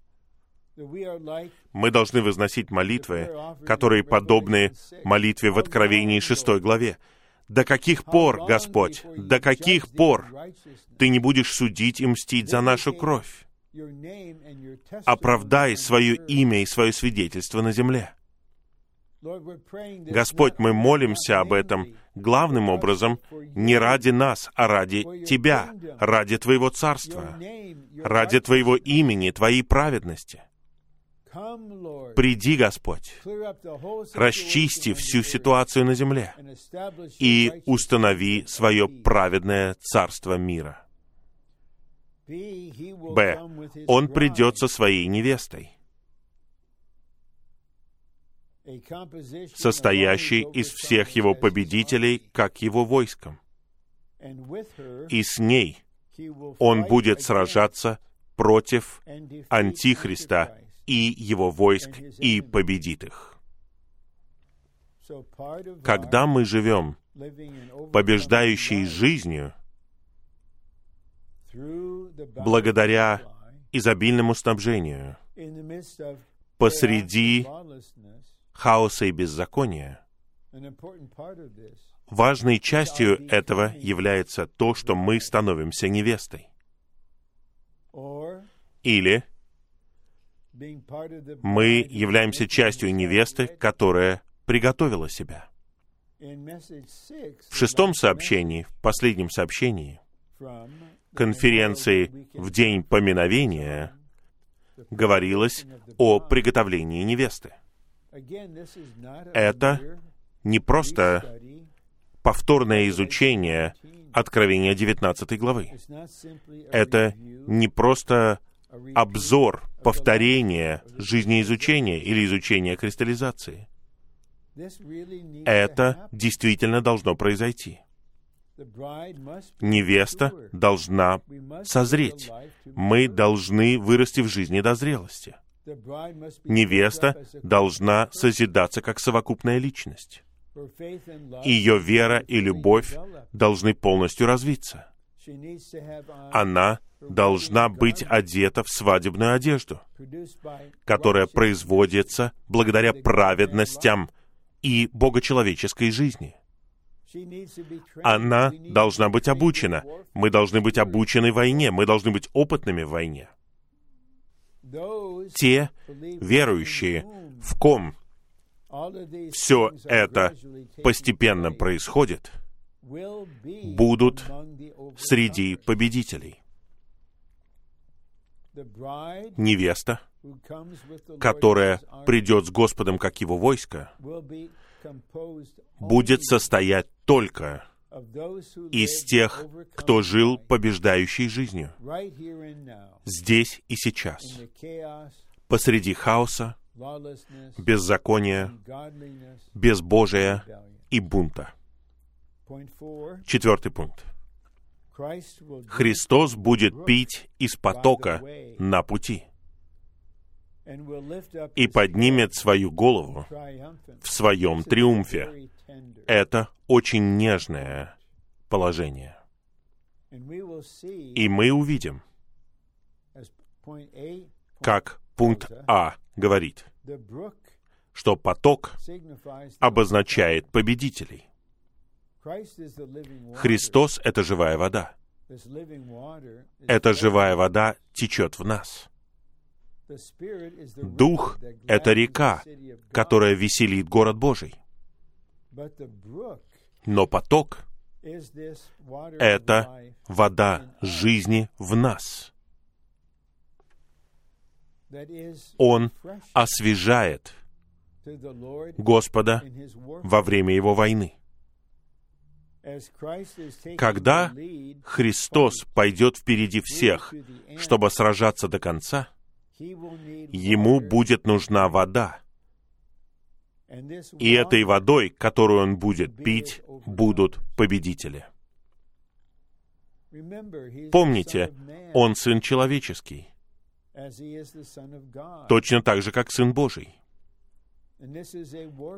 мы должны возносить молитвы, которые подобны молитве в Откровении 6 главе. До каких пор, Господь, до каких пор Ты не будешь судить и мстить за нашу кровь? Оправдай свое имя и свое свидетельство на земле. Господь, мы молимся об этом главным образом не ради нас, а ради Тебя, ради Твоего Царства, ради Твоего имени, Твоей праведности — Приди, Господь, расчисти всю ситуацию на земле и установи свое праведное царство мира. Б. Он придет со своей невестой, состоящей из всех его победителей, как его войском. И с ней он будет сражаться против Антихриста и его войск и победит их. Когда мы живем побеждающей жизнью, благодаря изобильному снабжению, посреди хаоса и беззакония, важной частью этого является то, что мы становимся невестой. Или мы являемся частью невесты, которая приготовила себя. В шестом сообщении, в последнем сообщении, конференции в день поминовения, говорилось о приготовлении невесты. Это не просто повторное изучение Откровения 19 главы. Это не просто обзор, повторение жизнеизучения или изучения кристаллизации. Это действительно должно произойти. Невеста должна созреть. Мы должны вырасти в жизни до зрелости. Невеста должна созидаться как совокупная личность. Ее вера и любовь должны полностью развиться. Она должна быть одета в свадебную одежду, которая производится благодаря праведностям и богочеловеческой жизни. Она должна быть обучена. Мы должны быть обучены войне. Мы должны быть опытными в войне. Те верующие, в ком все это постепенно происходит, будут среди победителей. Невеста, которая придет с Господом как его войско, будет состоять только из тех, кто жил побеждающей жизнью, здесь и сейчас, посреди хаоса, беззакония, безбожия и бунта. Четвертый пункт. Христос будет пить из потока на пути и поднимет свою голову в своем триумфе. Это очень нежное положение. И мы увидим, как пункт А говорит, что поток обозначает победителей. Христос — это живая вода. Эта живая вода течет в нас. Дух — это река, которая веселит город Божий. Но поток — это вода жизни в нас. Он освежает Господа во время Его войны. Когда Христос пойдет впереди всех, чтобы сражаться до конца, ему будет нужна вода. И этой водой, которую он будет пить, будут победители. Помните, он Сын Человеческий, точно так же, как Сын Божий.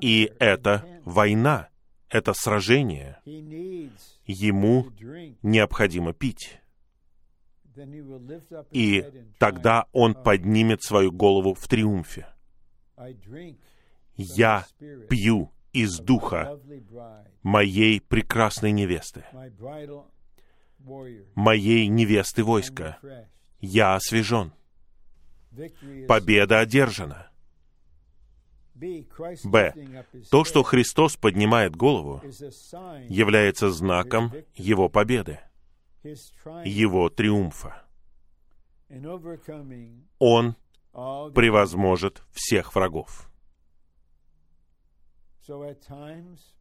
И это война, это сражение. Ему необходимо пить. И тогда он поднимет свою голову в триумфе. Я пью из духа моей прекрасной невесты, моей невесты войска. Я освежен. Победа одержана. Б. То, что Христос поднимает голову, является знаком Его победы, Его триумфа. Он превозможет всех врагов.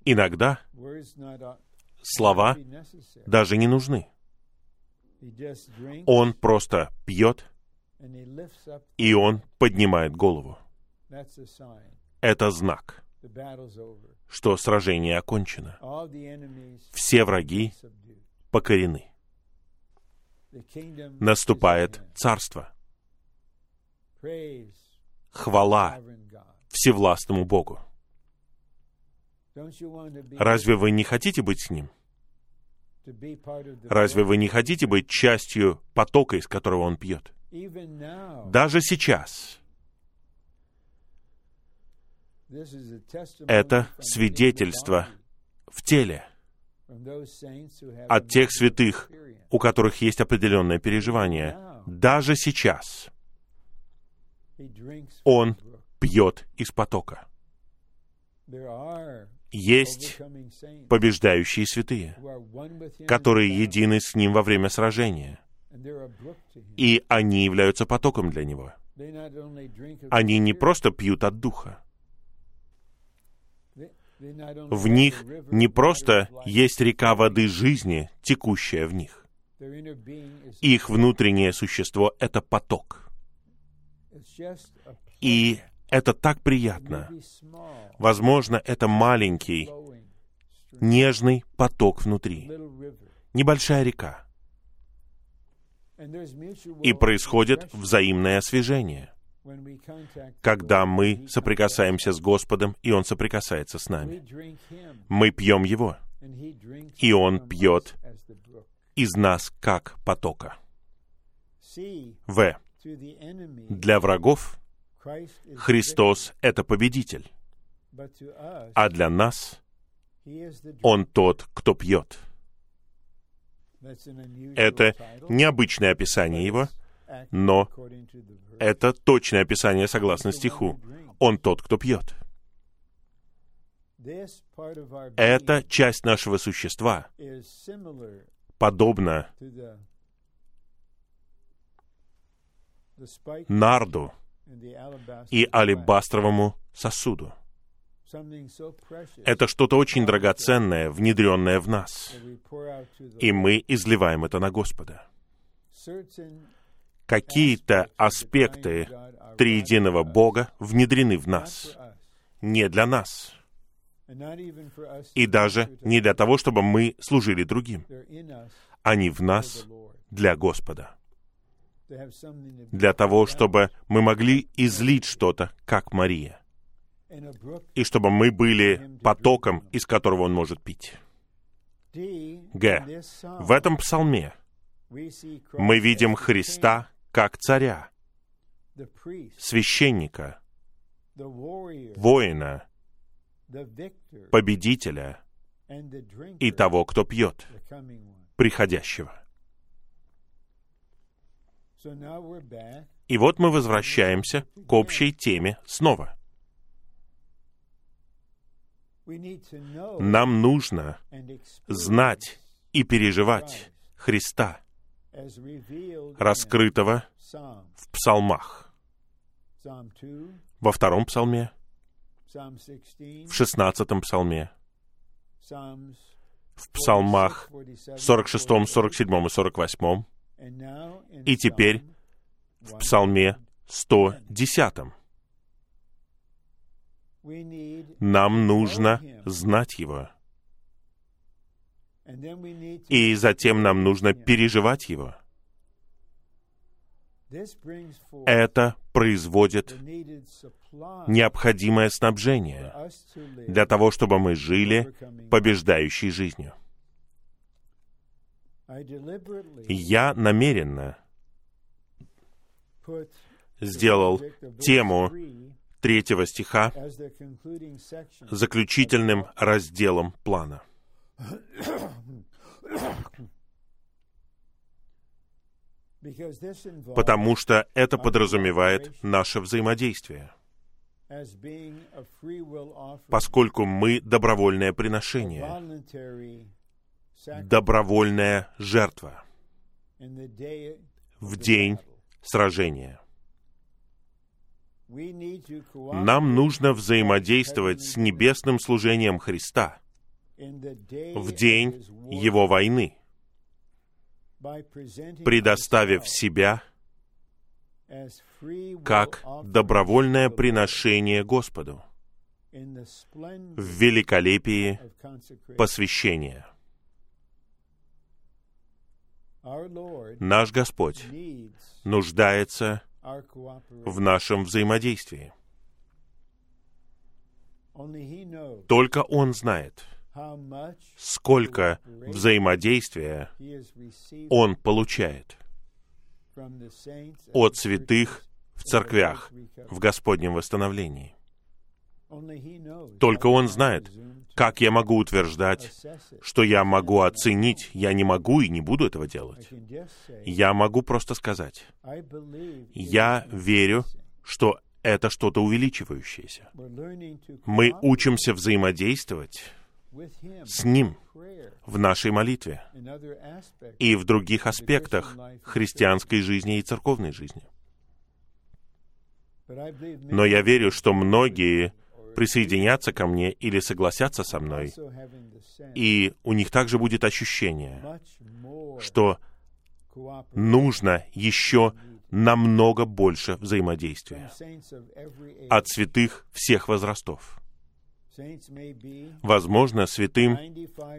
Иногда слова даже не нужны. Он просто пьет, и он поднимает голову это знак, что сражение окончено. Все враги покорены. Наступает царство. Хвала всевластному Богу. Разве вы не хотите быть с Ним? Разве вы не хотите быть частью потока, из которого Он пьет? Даже сейчас это свидетельство в теле от тех святых, у которых есть определенное переживание. Даже сейчас он пьет из потока. Есть побеждающие святые, которые едины с ним во время сражения, и они являются потоком для него. Они не просто пьют от духа, В них не просто есть река воды жизни, текущая в них. Их внутреннее существо — это поток. И это так приятно. Возможно, это маленький, нежный поток внутри. Небольшая река. И происходит взаимное освежение когда мы соприкасаемся с Господом, и Он соприкасается с нами. Мы пьем Его, и Он пьет из нас как потока. В. Для врагов Христос — это победитель, а для нас Он тот, кто пьет. Это необычное описание Его — но это точное описание согласно стиху. Он тот, кто пьет. Эта часть нашего существа подобна нарду и алебастровому сосуду. Это что-то очень драгоценное, внедренное в нас. И мы изливаем это на Господа какие-то аспекты триединого Бога внедрены в нас. Не для нас. И даже не для того, чтобы мы служили другим. Они в нас для Господа. Для того, чтобы мы могли излить что-то, как Мария. И чтобы мы были потоком, из которого Он может пить. Г. В этом псалме мы видим Христа как царя, священника, воина, победителя и того, кто пьет, приходящего. И вот мы возвращаемся к общей теме снова. Нам нужно знать и переживать Христа, раскрытого в псалмах. Во втором псалме, в шестнадцатом псалме, в псалмах 46, 47 и 48, и теперь в псалме 110. Нам нужно знать его. И затем нам нужно переживать его. Это производит необходимое снабжение для того, чтобы мы жили побеждающей жизнью. Я намеренно сделал тему третьего стиха заключительным разделом плана. Потому что это подразумевает наше взаимодействие. Поскольку мы добровольное приношение, добровольная жертва в день сражения. Нам нужно взаимодействовать с небесным служением Христа в день Его войны, предоставив себя как добровольное приношение Господу в великолепии посвящения. Наш Господь нуждается в нашем взаимодействии. Только Он знает, сколько взаимодействия он получает от святых в церквях в Господнем восстановлении. Только Он знает, как я могу утверждать, что я могу оценить, я не могу и не буду этого делать. Я могу просто сказать, я верю, что это что-то увеличивающееся. Мы учимся взаимодействовать с Ним в нашей молитве и в других аспектах христианской жизни и церковной жизни. Но я верю, что многие присоединятся ко мне или согласятся со мной. И у них также будет ощущение, что нужно еще намного больше взаимодействия от святых всех возрастов. Возможно, святым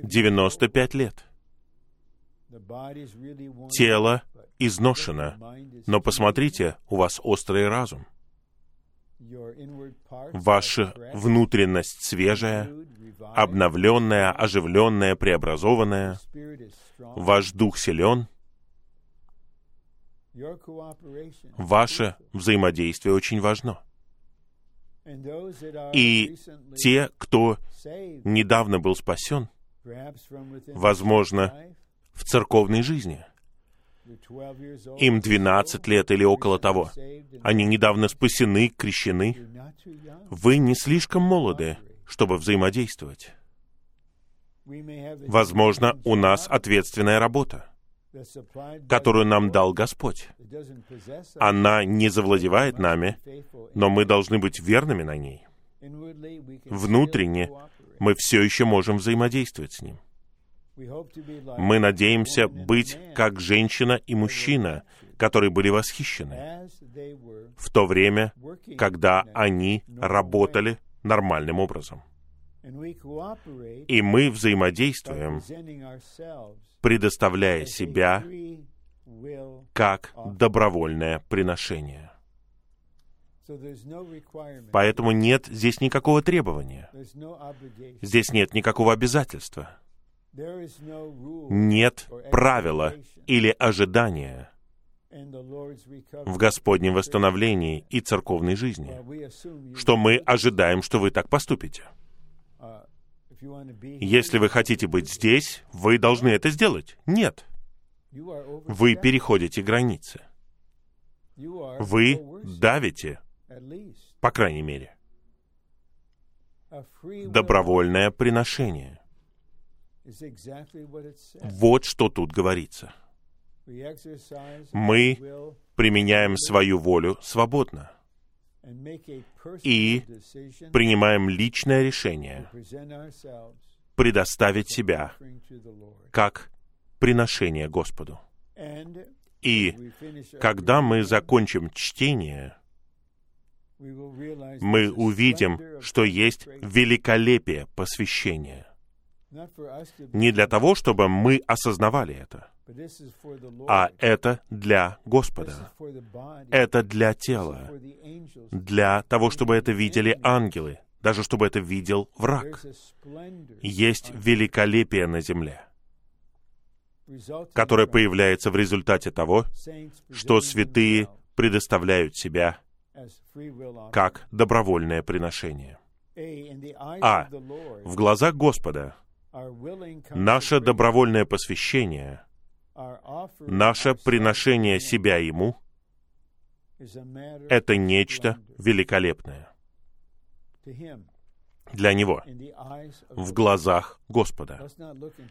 95 лет. Тело изношено, но посмотрите, у вас острый разум. Ваша внутренность свежая, обновленная, оживленная, преобразованная. Ваш дух силен. Ваше взаимодействие очень важно. И те, кто недавно был спасен, возможно, в церковной жизни. Им 12 лет или около того. Они недавно спасены, крещены. Вы не слишком молоды, чтобы взаимодействовать. Возможно, у нас ответственная работа, которую нам дал Господь. Она не завладевает нами, но мы должны быть верными на ней. Внутренне мы все еще можем взаимодействовать с Ним. Мы надеемся быть как женщина и мужчина, которые были восхищены в то время, когда они работали нормальным образом. И мы взаимодействуем, предоставляя себя как добровольное приношение. Поэтому нет здесь никакого требования. Здесь нет никакого обязательства. Нет правила или ожидания в Господнем восстановлении и церковной жизни, что мы ожидаем, что вы так поступите. Если вы хотите быть здесь, вы должны это сделать. Нет. Вы переходите границы. Вы давите, по крайней мере. Добровольное приношение — вот что тут говорится. Мы применяем свою волю свободно и принимаем личное решение предоставить себя как приношение Господу. И когда мы закончим чтение, мы увидим, что есть великолепие посвящения — не для того, чтобы мы осознавали это, а это для Господа. Это для тела. Для того, чтобы это видели ангелы, даже чтобы это видел враг. Есть великолепие на земле, которое появляется в результате того, что святые предоставляют себя как добровольное приношение. А в глазах Господа наше добровольное посвящение, наше приношение себя Ему — это нечто великолепное для Него в глазах Господа.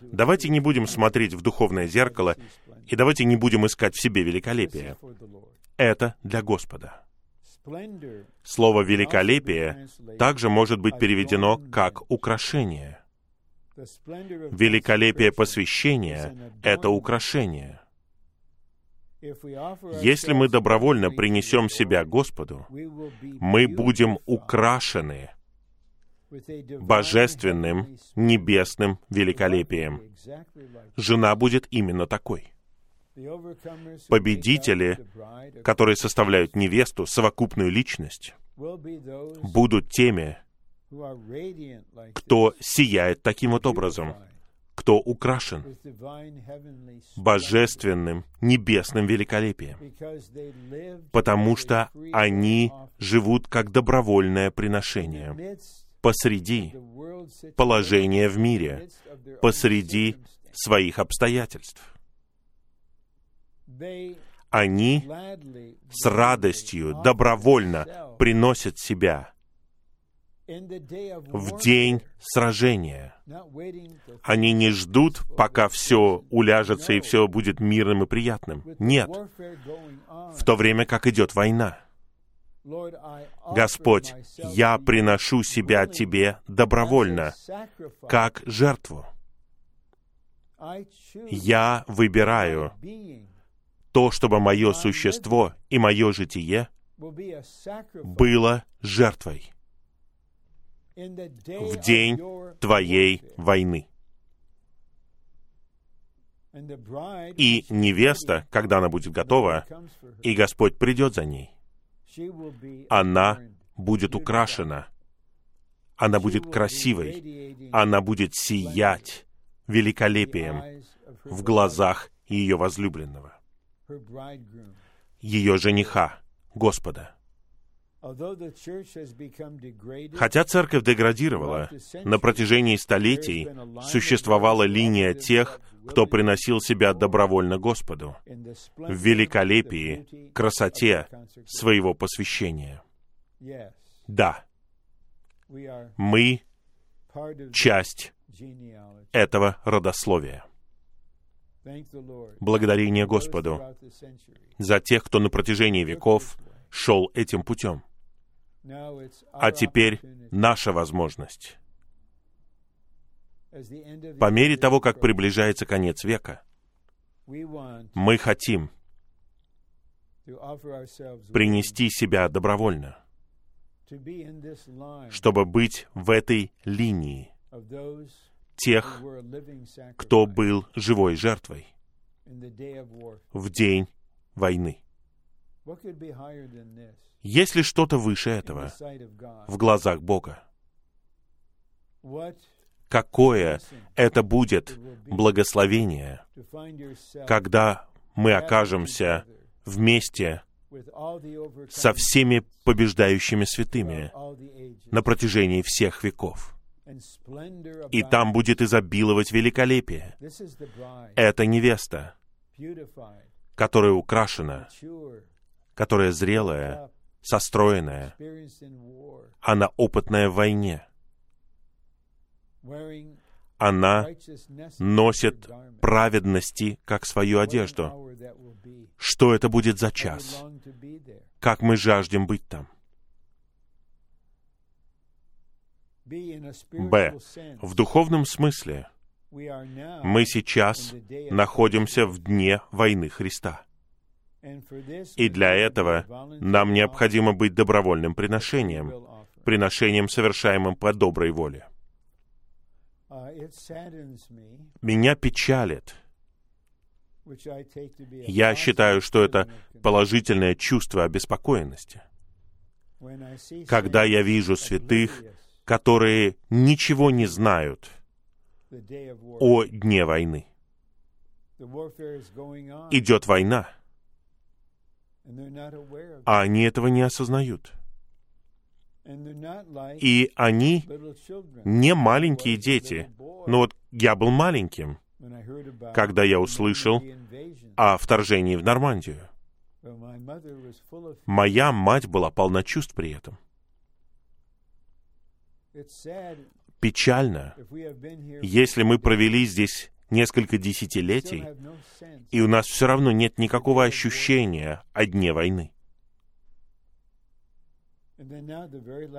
Давайте не будем смотреть в духовное зеркало и давайте не будем искать в себе великолепие. Это для Господа. Слово «великолепие» также может быть переведено как «украшение». Великолепие посвящения — это украшение. Если мы добровольно принесем себя Господу, мы будем украшены божественным небесным великолепием. Жена будет именно такой. Победители, которые составляют невесту, совокупную личность, будут теми, кто сияет таким вот образом, кто украшен? божественным небесным великолепием, потому что они живут как добровольное приношение. посреди положения в мире, посреди своих обстоятельств. Они с радостью, добровольно приносят себя в день сражения. Они не ждут, пока все уляжется и все будет мирным и приятным. Нет. В то время как идет война. Господь, я приношу себя Тебе добровольно, как жертву. Я выбираю то, чтобы мое существо и мое житие было жертвой в день Твоей войны. И невеста, когда она будет готова, и Господь придет за ней, она будет украшена, она будет красивой, она будет сиять великолепием в глазах ее возлюбленного, ее жениха, Господа. Хотя церковь деградировала, на протяжении столетий существовала линия тех, кто приносил себя добровольно Господу в великолепии, красоте своего посвящения. Да, мы часть этого родословия. Благодарение Господу за тех, кто на протяжении веков шел этим путем. А теперь наша возможность. По мере того, как приближается конец века, мы хотим принести себя добровольно, чтобы быть в этой линии тех, кто был живой жертвой в день войны. Есть ли что-то выше этого в глазах Бога? Какое это будет благословение, когда мы окажемся вместе со всеми побеждающими святыми на протяжении всех веков. И там будет изобиловать великолепие. Это невеста, которая украшена, которая зрелая, состроенная. Она опытная в войне. Она носит праведности как свою одежду. Что это будет за час? Как мы жаждем быть там? Б. В духовном смысле мы сейчас находимся в дне войны Христа. И для этого нам необходимо быть добровольным приношением, приношением, совершаемым по доброй воле. Меня печалит. Я считаю, что это положительное чувство обеспокоенности. Когда я вижу святых, которые ничего не знают о дне войны. Идет война, а они этого не осознают. И они не маленькие дети. Но вот я был маленьким, когда я услышал о вторжении в Нормандию. Моя мать была полна чувств при этом. Печально, если мы провели здесь несколько десятилетий, и у нас все равно нет никакого ощущения о дне войны.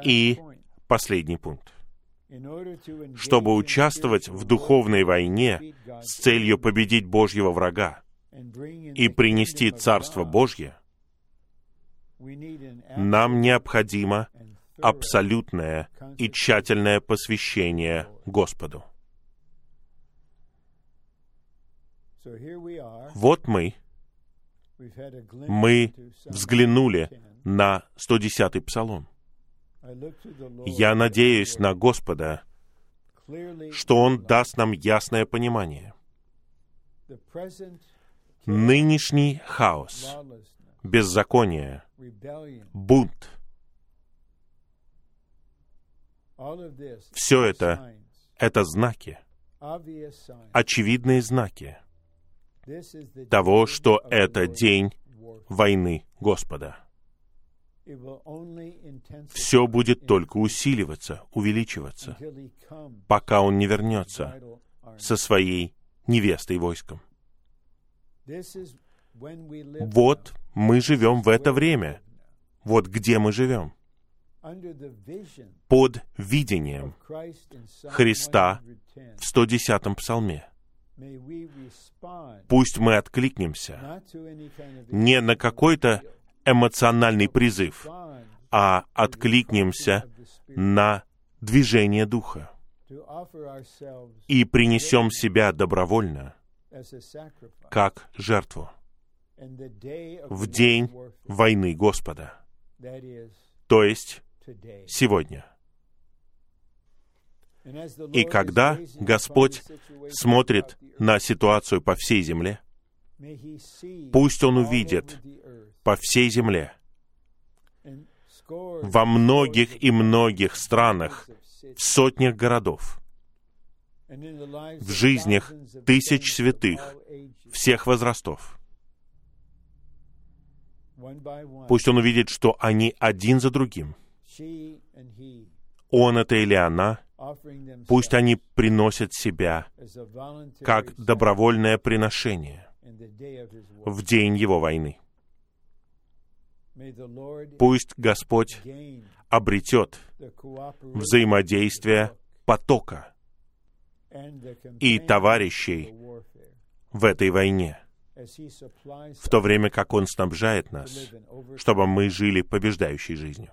И последний пункт. Чтобы участвовать в духовной войне с целью победить Божьего врага и принести Царство Божье, нам необходимо абсолютное и тщательное посвящение Господу. Вот мы, мы взглянули на 110-й псалом. Я надеюсь на Господа, что Он даст нам ясное понимание. Нынешний хаос, беззаконие, бунт, все это — это знаки, очевидные знаки того, что это день войны Господа. Все будет только усиливаться, увеличиваться, пока Он не вернется со своей невестой войском. Вот мы живем в это время. Вот где мы живем. Под видением Христа в 110-м псалме. Пусть мы откликнемся. не на какой-то эмоциональный призыв, а откликнемся на движение Духа. и принесем себя добровольно, как жертву, в день войны Господа, то есть сегодня. И когда Господь смотрит на ситуацию по всей земле, пусть Он увидит по всей земле, во многих и многих странах, в сотнях городов, в жизнях тысяч святых всех возрастов. Пусть он увидит, что они один за другим. Он это или она, пусть они приносят себя как добровольное приношение в день его войны. Пусть Господь обретет взаимодействие потока и товарищей в этой войне, в то время как Он снабжает нас, чтобы мы жили побеждающей жизнью.